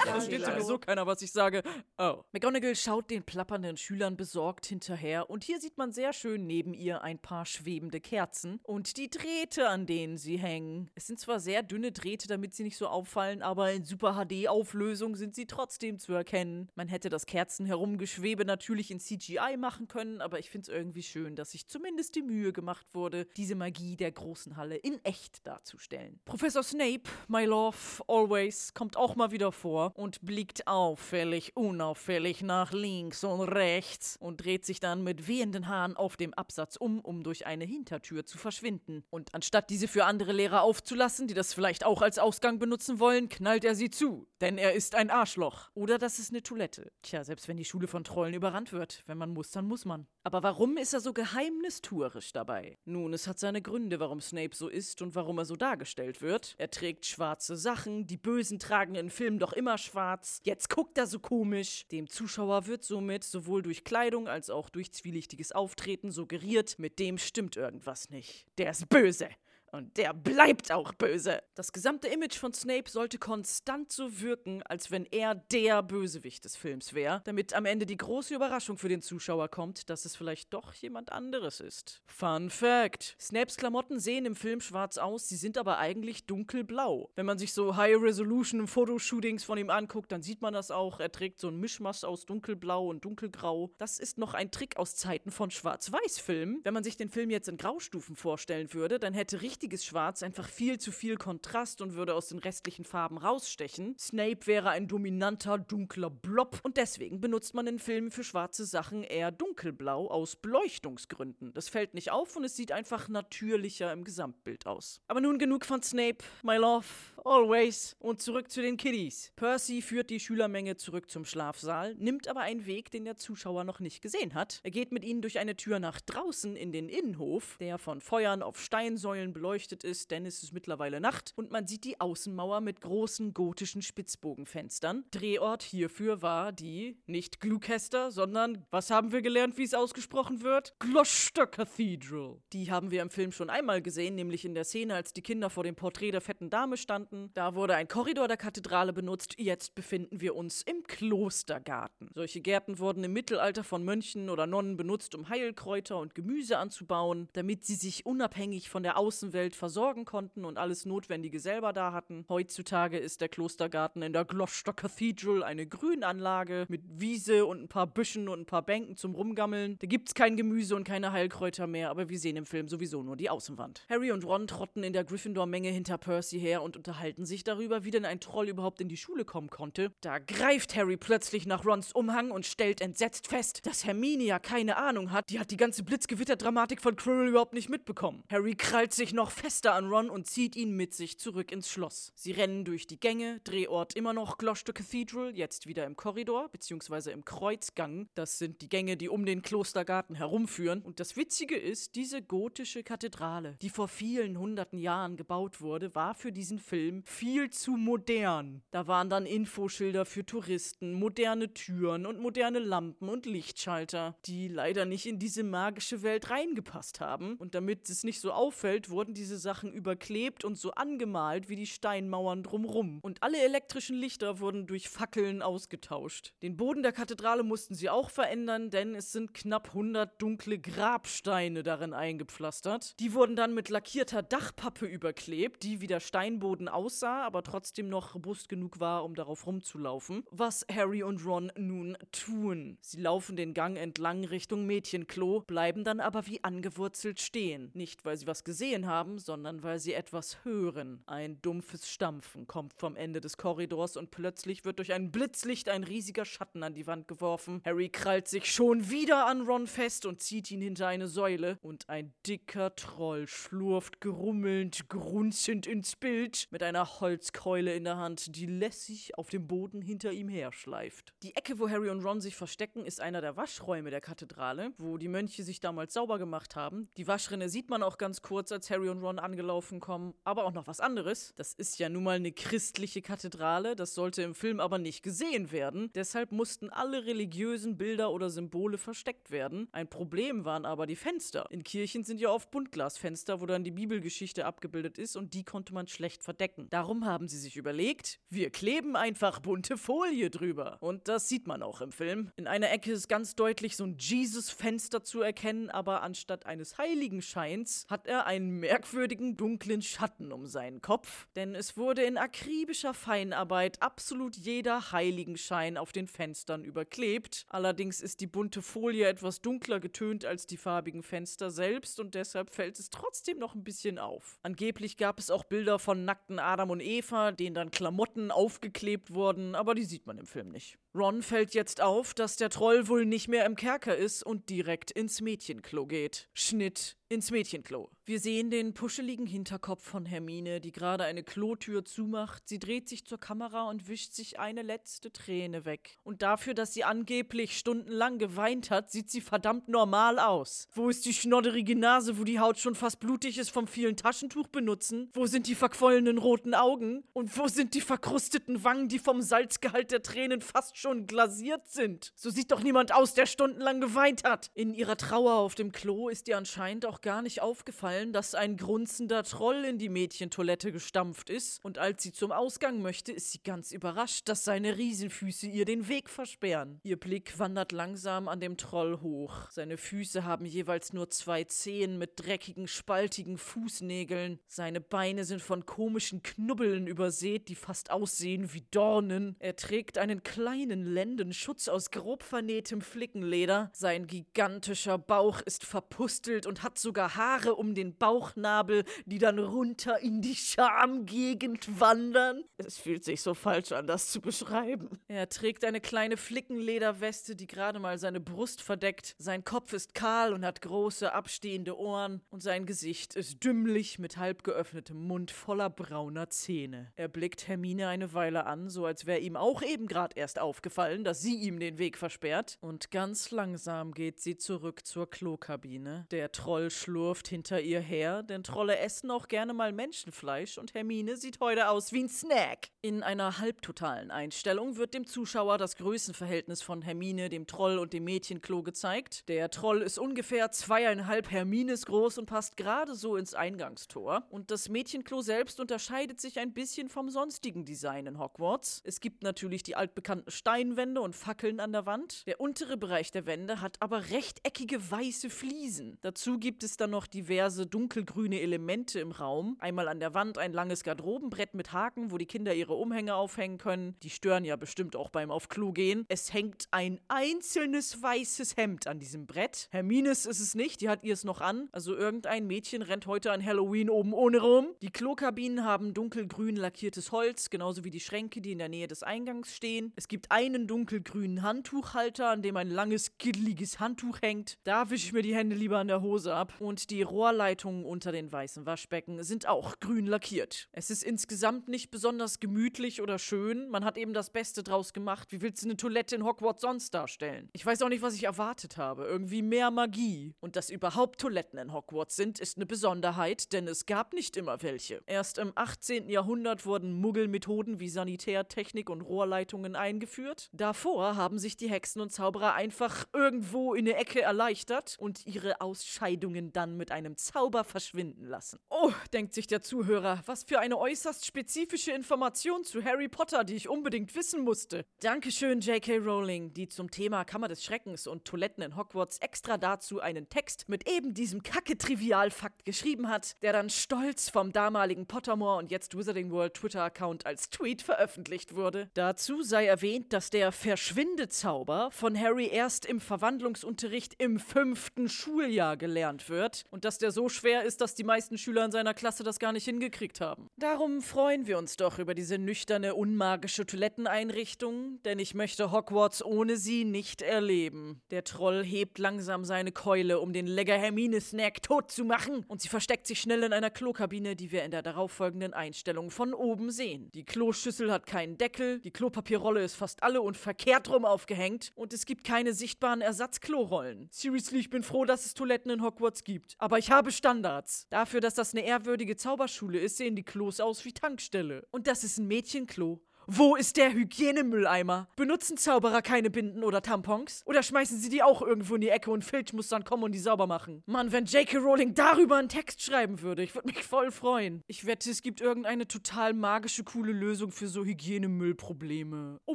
S1: versteht sowieso keiner, was ich sage. Oh. McGonagall schaut den plappernden Schülern besorgt hinterher und hier sieht man sehr schön neben ihr ein paar schwebende Kerzen und die Drähte, an denen sie hängen. Es sind zwar sehr dünne Drähte, damit sie nicht so auffallen, aber in Super HD-Auflösung sind sie trotzdem zu erkennen. Man hätte das Kerzenherumgeschwebe natürlich in CGI machen können, aber ich finde es irgendwie schön, dass sich zumindest die Mühe gemacht wurde, diese Magie der großen Halle in echt darzustellen. Professor Snape, my love, always, kommt auch mal wieder vor und blickt auffällig, unauffällig nach links und rechts und dreht sich dann mit wehenden Haaren auf dem Absatz um, um durch eine Hintertür zu verschwinden. Und anstatt diese für andere Lehrer aufzulassen, die das vielleicht auch als Ausgang benutzen wollen, knallt er sie zu. Denn er ist ein Arschloch. Oder das ist eine Toilette. Tja, selbst wenn die Schule von Trollen überrannt wird. Wenn man muss, dann muss man. Aber warum ist er so geheimnistuerisch dabei? Nun, es hat seine Gründe, warum Snape so ist und warum er so dargestellt wird. Er trägt schwarze Sachen, die Bösen tragen in Filmen doch immer schwarz. Jetzt guckt er so komisch. Dem Zuschauer wird somit sowohl durch Kleidung als auch durch zwielichtiges Auftreten suggeriert, mit dem stimmt irgendwas nicht. Der ist böse. Und der bleibt auch böse. Das gesamte Image von Snape sollte konstant so wirken, als wenn er der Bösewicht des Films wäre, damit am Ende die große Überraschung für den Zuschauer kommt, dass es vielleicht doch jemand anderes ist. Fun Fact: Snapes Klamotten sehen im Film schwarz aus, sie sind aber eigentlich dunkelblau. Wenn man sich so High-Resolution Fotoshootings von ihm anguckt, dann sieht man das auch. Er trägt so ein Mischmasch aus dunkelblau und dunkelgrau. Das ist noch ein Trick aus Zeiten von Schwarz-Weiß-Filmen. Wenn man sich den Film jetzt in Graustufen vorstellen würde, dann hätte richtig richtiges Schwarz einfach viel zu viel Kontrast und würde aus den restlichen Farben rausstechen. Snape wäre ein dominanter, dunkler Blob und deswegen benutzt man in Filmen für schwarze Sachen eher dunkelblau aus Beleuchtungsgründen. Das fällt nicht auf und es sieht einfach natürlicher im Gesamtbild aus. Aber nun genug von Snape, my love, Always. Und zurück zu den Kiddies. Percy führt die Schülermenge zurück zum Schlafsaal, nimmt aber einen Weg, den der Zuschauer noch nicht gesehen hat. Er geht mit ihnen durch eine Tür nach draußen in den Innenhof, der von Feuern auf Steinsäulen beleuchtet ist, denn es ist mittlerweile Nacht und man sieht die Außenmauer mit großen gotischen Spitzbogenfenstern. Drehort hierfür war die, nicht Glucester, sondern, was haben wir gelernt, wie es ausgesprochen wird? Gloucester Cathedral. Die haben wir im Film schon einmal gesehen, nämlich in der Szene, als die Kinder vor dem Porträt der fetten Dame standen. Da wurde ein Korridor der Kathedrale benutzt. Jetzt befinden wir uns im Klostergarten. Solche Gärten wurden im Mittelalter von Mönchen oder Nonnen benutzt, um Heilkräuter und Gemüse anzubauen, damit sie sich unabhängig von der Außenwelt versorgen konnten und alles Notwendige selber da hatten. Heutzutage ist der Klostergarten in der Gloucester Cathedral eine Grünanlage mit Wiese und ein paar Büschen und ein paar Bänken zum Rumgammeln. Da gibt's kein Gemüse und keine Heilkräuter mehr, aber wir sehen im Film sowieso nur die Außenwand. Harry und Ron trotten in der Gryffindor-Menge hinter Percy her und unterhalten sich darüber, wie denn ein Troll überhaupt in die Schule kommen konnte. Da greift Harry plötzlich nach Rons Umhang und stellt entsetzt fest, dass Hermine ja keine Ahnung hat. Die hat die ganze Blitzgewitter-Dramatik von Quirrell überhaupt nicht mitbekommen. Harry krallt sich noch fester an Ron und zieht ihn mit sich zurück ins Schloss. Sie rennen durch die Gänge, Drehort immer noch Gloucester Cathedral, jetzt wieder im Korridor, beziehungsweise im Kreuzgang. Das sind die Gänge, die um den Klostergarten herumführen. Und das Witzige ist, diese gotische Kathedrale, die vor vielen hunderten Jahren gebaut wurde, war für diesen Film viel zu modern. Da waren dann Infoschilder für Touristen, moderne Türen und moderne Lampen und Lichtschalter, die leider nicht in diese magische Welt reingepasst haben. Und damit es nicht so auffällt, wurden diese Sachen überklebt und so angemalt wie die Steinmauern drumrum. Und alle elektrischen Lichter wurden durch Fackeln ausgetauscht. Den Boden der Kathedrale mussten sie auch verändern, denn es sind knapp 100 dunkle Grabsteine darin eingepflastert. Die wurden dann mit lackierter Dachpappe überklebt, die wie der Steinboden aussah, aber trotzdem noch robust genug war, um darauf rumzulaufen. Was Harry und Ron nun tun. Sie laufen den Gang entlang Richtung Mädchenklo, bleiben dann aber wie angewurzelt stehen. Nicht, weil sie was gesehen haben, sondern weil sie etwas hören. Ein dumpfes Stampfen kommt vom Ende des Korridors und plötzlich wird durch ein Blitzlicht ein riesiger Schatten an die Wand geworfen. Harry krallt sich schon wieder an Ron fest und zieht ihn hinter eine Säule. Und ein dicker Troll schlurft grummelnd, grunzend ins Bild mit einer Holzkeule in der Hand, die lässig auf dem Boden hinter ihm herschleift. Die Ecke, wo Harry und Ron sich verstecken, ist einer der Waschräume der Kathedrale, wo die Mönche sich damals sauber gemacht haben. Die Waschrinne sieht man auch ganz kurz, als Harry und Ron angelaufen kommen. Aber auch noch was anderes. Das ist ja nun mal eine christliche Kathedrale. Das sollte im Film aber nicht gesehen werden. Deshalb mussten alle religiösen Bilder oder Symbole versteckt werden. Ein Problem waren aber die Fenster. In Kirchen sind ja oft Buntglasfenster, wo dann die Bibelgeschichte abgebildet ist und die konnte man schlecht verdecken. Darum haben sie sich überlegt, wir kleben einfach bunte Folie drüber. Und das sieht man auch im Film. In einer Ecke ist ganz deutlich so ein Jesus-Fenster zu erkennen, aber anstatt eines Heiligenscheins hat er einen merkwürdigen dunklen Schatten um seinen Kopf. Denn es wurde in akribischer Feinarbeit absolut jeder Heiligenschein auf den Fenstern überklebt. Allerdings ist die bunte Folie etwas dunkler getönt als die farbigen Fenster selbst und deshalb fällt es trotzdem noch ein bisschen auf. Angeblich gab es auch Bilder von nackten Adam und Eva, denen dann Klamotten aufgeklebt wurden, aber die sieht man im Film nicht. Ron fällt jetzt auf, dass der Troll wohl nicht mehr im Kerker ist und direkt ins Mädchenklo geht. Schnitt ins Mädchenklo. Wir sehen den puscheligen Hinterkopf von Hermine, die gerade eine Klotür zumacht. Sie dreht sich zur Kamera und wischt sich eine letzte Träne weg. Und dafür, dass sie angeblich stundenlang geweint hat, sieht sie verdammt normal aus. Wo ist die schnodderige Nase, wo die Haut schon fast blutig ist vom vielen Taschentuch benutzen? Wo sind die verquollenen roten Augen? Und wo sind die verkrusteten Wangen, die vom Salzgehalt der Tränen fast schon glasiert sind? So sieht doch niemand aus, der stundenlang geweint hat. In ihrer Trauer auf dem Klo ist ihr anscheinend auch gar nicht aufgefallen, dass ein grunzender Troll in die Mädchentoilette gestampft ist. Und als sie zum Ausgang möchte, ist sie ganz überrascht, dass seine Riesenfüße ihr den Weg versperren. Ihr Blick wandert langsam an dem Troll hoch. Seine Füße haben jeweils nur zwei Zehen mit dreckigen, spaltigen Fußnägeln. Seine Beine sind von komischen Knubbeln übersät, die fast aussehen wie Dornen. Er trägt einen kleinen Lendenschutz aus grob vernähtem Flickenleder. Sein gigantischer Bauch ist verpustelt und hat so sogar Haare um den Bauchnabel, die dann runter in die Schamgegend wandern. Es fühlt sich so falsch an, das zu beschreiben. Er trägt eine kleine Flickenlederweste, die gerade mal seine Brust verdeckt. Sein Kopf ist kahl und hat große, abstehende Ohren und sein Gesicht ist dümmlich mit halb geöffnetem Mund voller brauner Zähne. Er blickt Hermine eine Weile an, so als wäre ihm auch eben gerade erst aufgefallen, dass sie ihm den Weg versperrt. Und ganz langsam geht sie zurück zur Klokabine. Der Troll schlurft hinter ihr her, denn Trolle essen auch gerne mal Menschenfleisch und Hermine sieht heute aus wie ein Snack. In einer halbtotalen Einstellung wird dem Zuschauer das Größenverhältnis von Hermine, dem Troll und dem Mädchenklo gezeigt. Der Troll ist ungefähr zweieinhalb Hermines groß und passt gerade so ins Eingangstor. Und das Mädchenklo selbst unterscheidet sich ein bisschen vom sonstigen Design in Hogwarts. Es gibt natürlich die altbekannten Steinwände und Fackeln an der Wand. Der untere Bereich der Wände hat aber rechteckige weiße Fliesen. Dazu gibt es dann noch diverse dunkelgrüne Elemente im Raum. Einmal an der Wand ein langes Garderobenbrett mit Haken, wo die Kinder ihre Umhänge aufhängen können. Die stören ja bestimmt auch beim auf Klo gehen. Es hängt ein einzelnes weißes Hemd an diesem Brett. Hermines ist es nicht, die hat ihr es noch an. Also irgendein Mädchen rennt heute an Halloween oben ohne rum. Die Klokabinen haben dunkelgrün lackiertes Holz, genauso wie die Schränke, die in der Nähe des Eingangs stehen. Es gibt einen dunkelgrünen Handtuchhalter, an dem ein langes, giddeliges Handtuch hängt. Da wische ich mir die Hände lieber an der Hose ab. Und die Rohrleitungen unter den weißen Waschbecken sind auch grün lackiert. Es ist insgesamt nicht besonders gemütlich oder schön. Man hat eben das Beste draus gemacht. Wie willst du eine Toilette in Hogwarts sonst darstellen? Ich weiß auch nicht, was ich erwartet habe. Irgendwie mehr Magie. Und dass überhaupt Toiletten in Hogwarts sind, ist eine Besonderheit, denn es gab nicht immer welche. Erst im 18. Jahrhundert wurden Muggelmethoden wie Sanitärtechnik und Rohrleitungen eingeführt. Davor haben sich die Hexen und Zauberer einfach irgendwo in eine Ecke erleichtert und ihre Ausscheidungen dann mit einem Zauber verschwinden lassen. Oh, denkt sich der Zuhörer, was für eine äußerst spezifische Information zu Harry Potter, die ich unbedingt wissen musste. Dankeschön, J.K. Rowling, die zum Thema Kammer des Schreckens und Toiletten in Hogwarts extra dazu einen Text mit eben diesem Kacke-Trivialfakt geschrieben hat, der dann stolz vom damaligen Pottermore und jetzt Wizarding World Twitter-Account als Tweet veröffentlicht wurde. Dazu sei erwähnt, dass der Verschwindezauber von Harry erst im Verwandlungsunterricht im fünften Schuljahr gelernt wird und dass der so schwer ist, dass die meisten Schüler in seiner Klasse das gar nicht hingekriegt haben. Darum freuen wir uns doch über diese nüchterne, unmagische Toiletteneinrichtung, denn ich möchte Hogwarts ohne sie nicht erleben. Der Troll hebt langsam seine Keule, um den Lecker Hermine-Snack tot zu machen, und sie versteckt sich schnell in einer Klokabine, die wir in der darauffolgenden Einstellung von oben sehen. Die Kloschüssel hat keinen Deckel, die Klopapierrolle ist fast alle und verkehrt rum aufgehängt und es gibt keine sichtbaren Ersatzklorollen. Seriously, ich bin froh, dass es Toiletten in Hogwarts gibt. Aber ich habe Standards. Dafür, dass das eine ehrwürdige Zauberschule ist, sehen die Klos aus wie Tankstelle. Und das ist ein Mädchenklo. Wo ist der Hygienemülleimer? Benutzen Zauberer keine Binden oder Tampons? Oder schmeißen sie die auch irgendwo in die Ecke und Filch muss dann kommen und die sauber machen? Mann, wenn J.K. Rowling darüber einen Text schreiben würde, ich würde mich voll freuen. Ich wette, es gibt irgendeine total magische, coole Lösung für so Hygienemüllprobleme. Oh,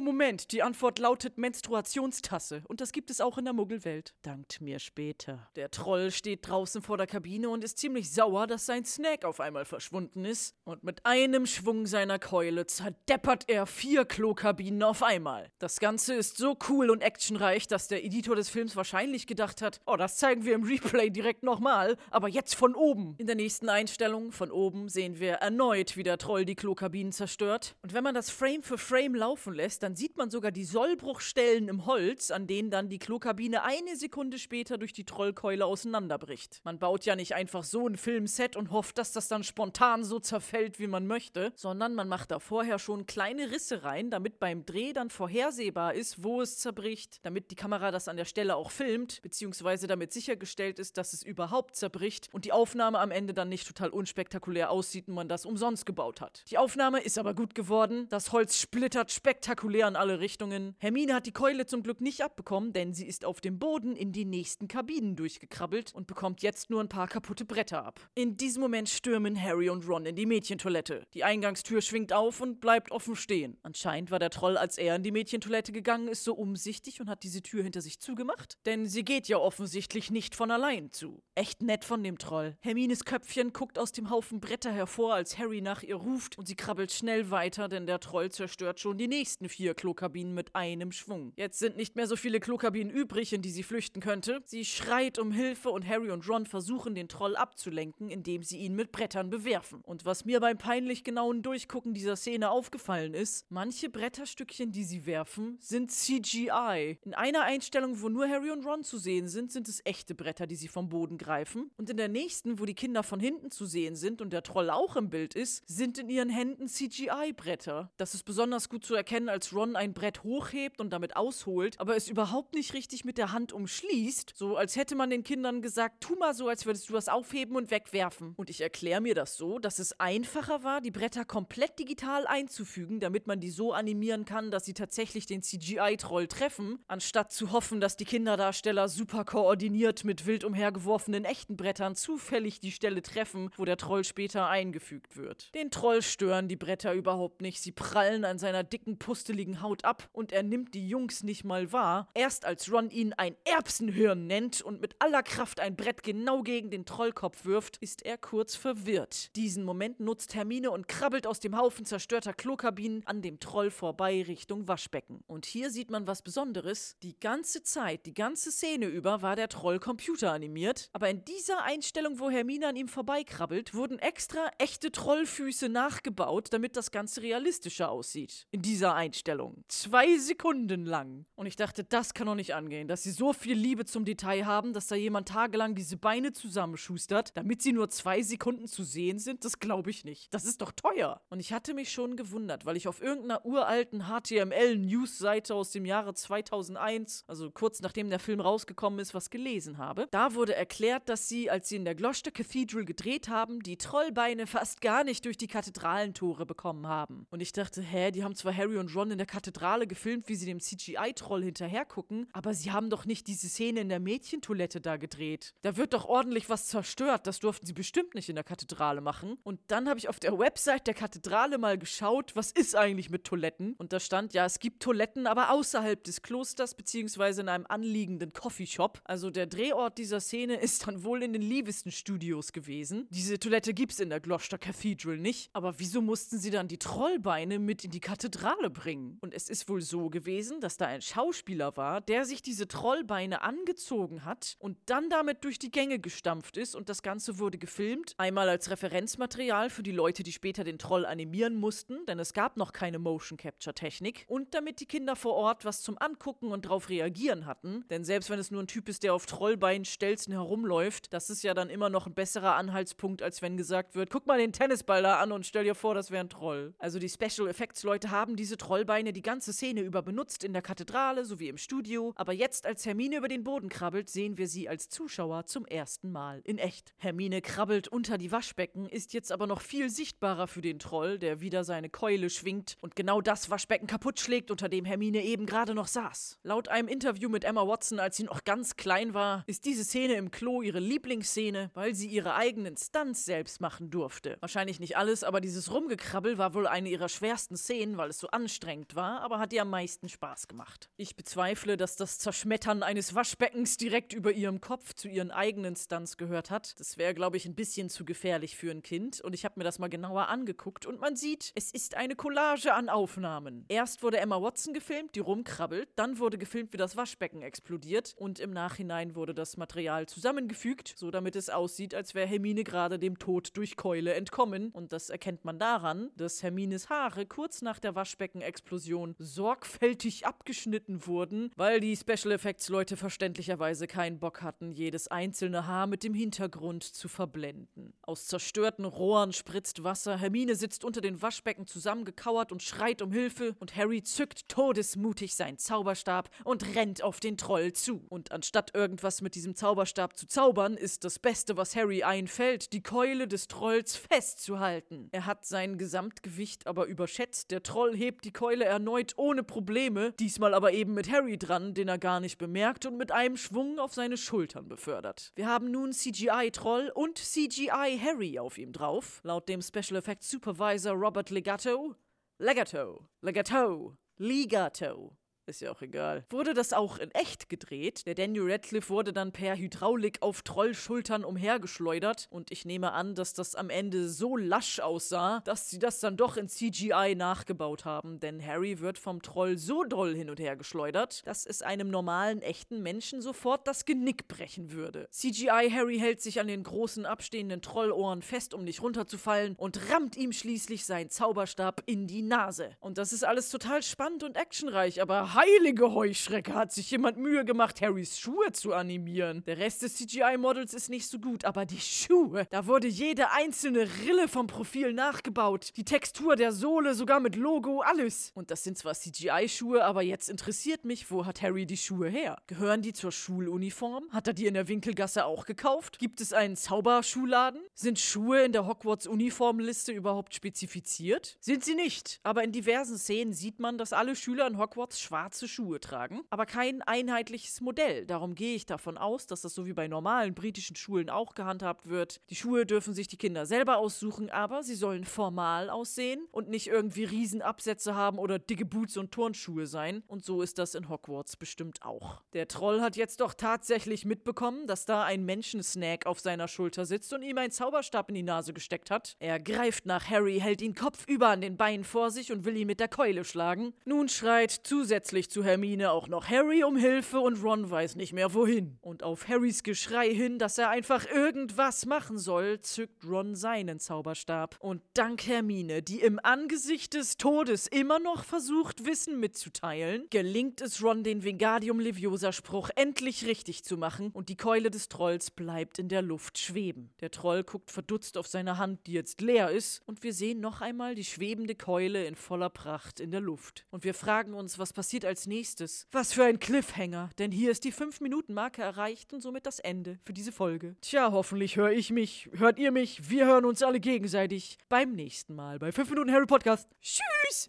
S1: Moment, die Antwort lautet Menstruationstasse. Und das gibt es auch in der Muggelwelt. Dankt mir später. Der Troll steht draußen vor der Kabine und ist ziemlich sauer, dass sein Snack auf einmal verschwunden ist. Und mit einem Schwung seiner Keule zerdeppert er vier Klokabinen auf einmal. Das Ganze ist so cool und actionreich, dass der Editor des Films wahrscheinlich gedacht hat, oh, das zeigen wir im Replay direkt nochmal, aber jetzt von oben. In der nächsten Einstellung von oben sehen wir erneut, wie der Troll die Klokabinen zerstört. Und wenn man das Frame für Frame laufen lässt, dann sieht man sogar die Sollbruchstellen im Holz, an denen dann die Klokabine eine Sekunde später durch die Trollkeule auseinanderbricht. Man baut ja nicht einfach so ein Filmset und hofft, dass das dann spontan so zerfällt, wie man möchte, sondern man macht da vorher schon kleine Risse rein, damit beim Dreh dann vorhersehbar ist, wo es zerbricht, damit die Kamera das an der Stelle auch filmt, beziehungsweise damit sichergestellt ist, dass es überhaupt zerbricht und die Aufnahme am Ende dann nicht total unspektakulär aussieht und man das umsonst gebaut hat. Die Aufnahme ist aber gut geworden, das Holz splittert spektakulär in alle Richtungen. Hermine hat die Keule zum Glück nicht abbekommen, denn sie ist auf dem Boden in die nächsten Kabinen durchgekrabbelt und bekommt jetzt nur ein paar kaputte Bretter ab. In diesem Moment stürmen Harry und Ron in die Mädchentoilette. Die Eingangstür schwingt auf und bleibt offen stehen sehen. Anscheinend war der Troll, als er in die Mädchentoilette gegangen ist, so umsichtig und hat diese Tür hinter sich zugemacht. Denn sie geht ja offensichtlich nicht von allein zu. Echt nett von dem Troll. Hermines Köpfchen guckt aus dem Haufen Bretter hervor, als Harry nach ihr ruft und sie krabbelt schnell weiter, denn der Troll zerstört schon die nächsten vier Klokabinen mit einem Schwung. Jetzt sind nicht mehr so viele Klokabinen übrig, in die sie flüchten könnte. Sie schreit um Hilfe und Harry und Ron versuchen, den Troll abzulenken, indem sie ihn mit Brettern bewerfen. Und was mir beim peinlich genauen Durchgucken dieser Szene aufgefallen ist, manche Bretterstückchen, die sie werfen, sind CGI. In einer Einstellung, wo nur Harry und Ron zu sehen sind, sind es echte Bretter, die sie vom Boden greifen. Und in der nächsten, wo die Kinder von hinten zu sehen sind und der Troll auch im Bild ist, sind in ihren Händen CGI-Bretter. Das ist besonders gut zu erkennen, als Ron ein Brett hochhebt und damit ausholt, aber es überhaupt nicht richtig mit der Hand umschließt, so als hätte man den Kindern gesagt, tu mal so, als würdest du was aufheben und wegwerfen. Und ich erkläre mir das so, dass es einfacher war, die Bretter komplett digital einzufügen, damit man die so animieren kann, dass sie tatsächlich den CGI-Troll treffen, anstatt zu hoffen, dass die Kinderdarsteller super koordiniert mit wild umhergeworfenen echten Brettern zufällig die Stelle treffen, wo der Troll später eingefügt wird. Den Troll stören die Bretter überhaupt nicht, sie prallen an seiner dicken, pusteligen Haut ab und er nimmt die Jungs nicht mal wahr. Erst als Ron ihn ein Erbsenhirn nennt und mit aller Kraft ein Brett genau gegen den Trollkopf wirft, ist er kurz verwirrt. Diesen Moment nutzt Hermine und krabbelt aus dem Haufen zerstörter Klokabinen an dem Troll vorbei Richtung Waschbecken. Und hier sieht man was Besonderes. Die ganze Zeit, die ganze Szene über war der Troll computeranimiert, aber in dieser Einstellung, wo Hermine an ihm vorbeikrabbelt, wurden extra echte Trollfüße nachgebaut, damit das Ganze realistischer aussieht. In dieser Einstellung. Zwei Sekunden lang. Und ich dachte, das kann doch nicht angehen, dass sie so viel Liebe zum Detail haben, dass da jemand tagelang diese Beine zusammenschustert, damit sie nur zwei Sekunden zu sehen sind. Das glaube ich nicht. Das ist doch teuer. Und ich hatte mich schon gewundert, weil ich auf irgendeiner uralten HTML-News-Seite aus dem Jahre 2001, also kurz nachdem der Film rausgekommen ist, was gelesen habe. Da wurde erklärt, dass sie, als sie in der Gloucester Cathedral gedreht haben, die Trollbeine fast gar nicht durch die Kathedralentore bekommen haben. Und ich dachte, hä, die haben zwar Harry und Ron in der Kathedrale gefilmt, wie sie dem CGI-Troll hinterhergucken, aber sie haben doch nicht diese Szene in der Mädchentoilette da gedreht. Da wird doch ordentlich was zerstört. Das durften sie bestimmt nicht in der Kathedrale machen. Und dann habe ich auf der Website der Kathedrale mal geschaut, was ist eigentlich mit Toiletten? Und da stand, ja, es gibt Toiletten, aber außerhalb des Klosters beziehungsweise in einem anliegenden Coffeeshop. Also der Drehort dieser Szene ist dann wohl in den Leaviston Studios gewesen. Diese Toilette gibt es in der Gloucester Cathedral nicht. Aber wieso mussten sie dann die Trollbeine mit in die Kathedrale bringen? Und es ist wohl so gewesen, dass da ein Schauspieler war, der sich diese Trollbeine angezogen hat und dann damit durch die Gänge gestampft ist und das Ganze wurde gefilmt. Einmal als Referenzmaterial für die Leute, die später den Troll animieren mussten, denn es gab noch keine Motion Capture Technik und damit die Kinder vor Ort was zum Angucken und drauf reagieren hatten, denn selbst wenn es nur ein Typ ist, der auf Trollbeinen stelzen herumläuft, das ist ja dann immer noch ein besserer Anhaltspunkt, als wenn gesagt wird, guck mal den Tennisball da an und stell dir vor, das wäre ein Troll. Also die Special Effects Leute haben diese Trollbeine die ganze Szene über benutzt in der Kathedrale sowie im Studio, aber jetzt als Hermine über den Boden krabbelt, sehen wir sie als Zuschauer zum ersten Mal in echt. Hermine krabbelt unter die Waschbecken, ist jetzt aber noch viel sichtbarer für den Troll, der wieder seine Keule schwingt und genau das Waschbecken kaputt schlägt, unter dem Hermine eben gerade noch saß. Laut einem Interview mit Emma Watson, als sie noch ganz klein war, ist diese Szene im Klo ihre Lieblingsszene, weil sie ihre eigenen Stunts selbst machen durfte. Wahrscheinlich nicht alles, aber dieses Rumgekrabbel war wohl eine ihrer schwersten Szenen, weil es so anstrengend war, aber hat ihr am meisten Spaß gemacht. Ich bezweifle, dass das Zerschmettern eines Waschbeckens direkt über ihrem Kopf zu ihren eigenen Stunts gehört hat. Das wäre, glaube ich, ein bisschen zu gefährlich für ein Kind und ich habe mir das mal genauer angeguckt und man sieht, es ist eine Collage an Aufnahmen. Erst wurde Emma Watson gefilmt, die rumkrabbelt, dann wurde gefilmt, wie das Waschbecken explodiert und im Nachhinein wurde das Material zusammengefügt, so damit es aussieht, als wäre Hermine gerade dem Tod durch Keule entkommen und das erkennt man daran, dass Hermines Haare kurz nach der Waschbecken-Explosion sorgfältig abgeschnitten wurden, weil die Special Effects Leute verständlicherweise keinen Bock hatten, jedes einzelne Haar mit dem Hintergrund zu verblenden. Aus zerstörten Rohren spritzt Wasser, Hermine sitzt unter den Waschbecken zusammengekauert und schreit um Hilfe und Harry zückt todesmutig seinen Zauberstab und rennt auf den Troll zu. Und anstatt irgendwas mit diesem Zauberstab zu zaubern, ist das Beste, was Harry einfällt, die Keule des Trolls festzuhalten. Er hat sein Gesamtgewicht aber überschätzt, der Troll hebt die Keule erneut ohne Probleme, diesmal aber eben mit Harry dran, den er gar nicht bemerkt und mit einem Schwung auf seine Schultern befördert. Wir haben nun CGI-Troll und CGI-Harry auf ihm drauf. Laut dem Special Effects Supervisor Robert Legato Legato, Legato, Ligato. Ist ja auch egal. Wurde das auch in echt gedreht? Der Daniel Radcliffe wurde dann per Hydraulik auf Trollschultern umhergeschleudert und ich nehme an, dass das am Ende so lasch aussah, dass sie das dann doch in CGI nachgebaut haben, denn Harry wird vom Troll so doll hin und her geschleudert, dass es einem normalen, echten Menschen sofort das Genick brechen würde. CGI Harry hält sich an den großen abstehenden Trollohren fest, um nicht runterzufallen und rammt ihm schließlich seinen Zauberstab in die Nase. Und das ist alles total spannend und actionreich, aber heilige Heuschrecke hat sich jemand Mühe gemacht, Harrys Schuhe zu animieren. Der Rest des CGI-Models ist nicht so gut, aber die Schuhe, da wurde jede einzelne Rille vom Profil nachgebaut. Die Textur der Sohle, sogar mit Logo, alles. Und das sind zwar CGI-Schuhe, aber jetzt interessiert mich, wo hat Harry die Schuhe her? Gehören die zur Schuluniform? Hat er die in der Winkelgasse auch gekauft? Gibt es einen Zauberschuhladen? Sind Schuhe in der Hogwarts-Uniformliste überhaupt spezifiziert? Sind sie nicht, aber in diversen Szenen sieht man, dass alle Schüler in Hogwarts schwarz schwarze Schuhe tragen, aber kein einheitliches Modell. Darum gehe ich davon aus, dass das so wie bei normalen britischen Schulen auch gehandhabt wird. Die Schuhe dürfen sich die Kinder selber aussuchen, aber sie sollen formal aussehen und nicht irgendwie Riesenabsätze haben oder dicke Boots und Turnschuhe sein. Und so ist das in Hogwarts bestimmt auch. Der Troll hat jetzt doch tatsächlich mitbekommen, dass da ein Menschensnack auf seiner Schulter sitzt und ihm einen Zauberstab in die Nase gesteckt hat. Er greift nach Harry, hält ihn kopfüber an den Beinen vor sich und will ihn mit der Keule schlagen. Nun schreit zusätzlich plötzlich zu Hermine auch noch Harry um Hilfe und Ron weiß nicht mehr wohin. Und auf Harrys Geschrei hin, dass er einfach irgendwas machen soll, zückt Ron seinen Zauberstab. Und dank Hermine, die im Angesicht des Todes immer noch versucht, Wissen mitzuteilen, gelingt es Ron, den Vingadium Leviosa-Spruch endlich richtig zu machen und die Keule des Trolls bleibt in der Luft schweben. Der Troll guckt verdutzt auf seine Hand, die jetzt leer ist, und wir sehen noch einmal die schwebende Keule in voller Pracht in der Luft. Und wir fragen uns, was passiert als nächstes? Was für ein Cliffhanger, denn hier ist die 5-Minuten-Marke erreicht und somit das Ende für diese Folge. Tja, hoffentlich höre ich mich, hört ihr mich, wir hören uns alle gegenseitig beim nächsten Mal bei 5 Minuten Harry Podcast. Tschüss!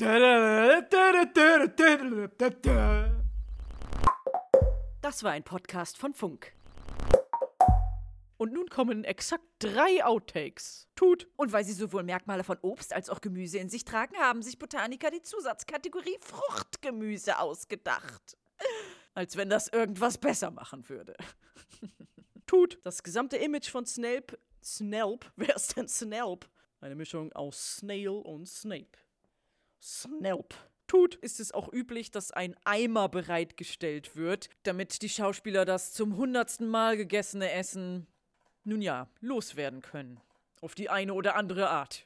S1: Das war ein Podcast von Funk. Und nun kommen exakt drei Outtakes. Tut. Und weil sie sowohl Merkmale von Obst als auch Gemüse in sich tragen, haben sich Botaniker die Zusatzkategorie Fruchtgemüse ausgedacht. Als wenn das irgendwas besser machen würde. Tut. Das gesamte Image von Snape. Snelp? Wer ist denn Snelp? Eine Mischung aus Snail und Snape. Snelp tut, ist es auch üblich, dass ein Eimer bereitgestellt wird, damit die Schauspieler das zum hundertsten Mal gegessene Essen, nun ja, loswerden können. Auf die eine oder andere Art.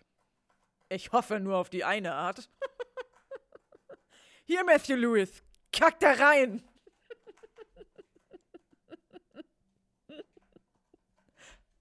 S1: Ich hoffe nur auf die eine Art. Hier, Matthew Lewis, kack da rein!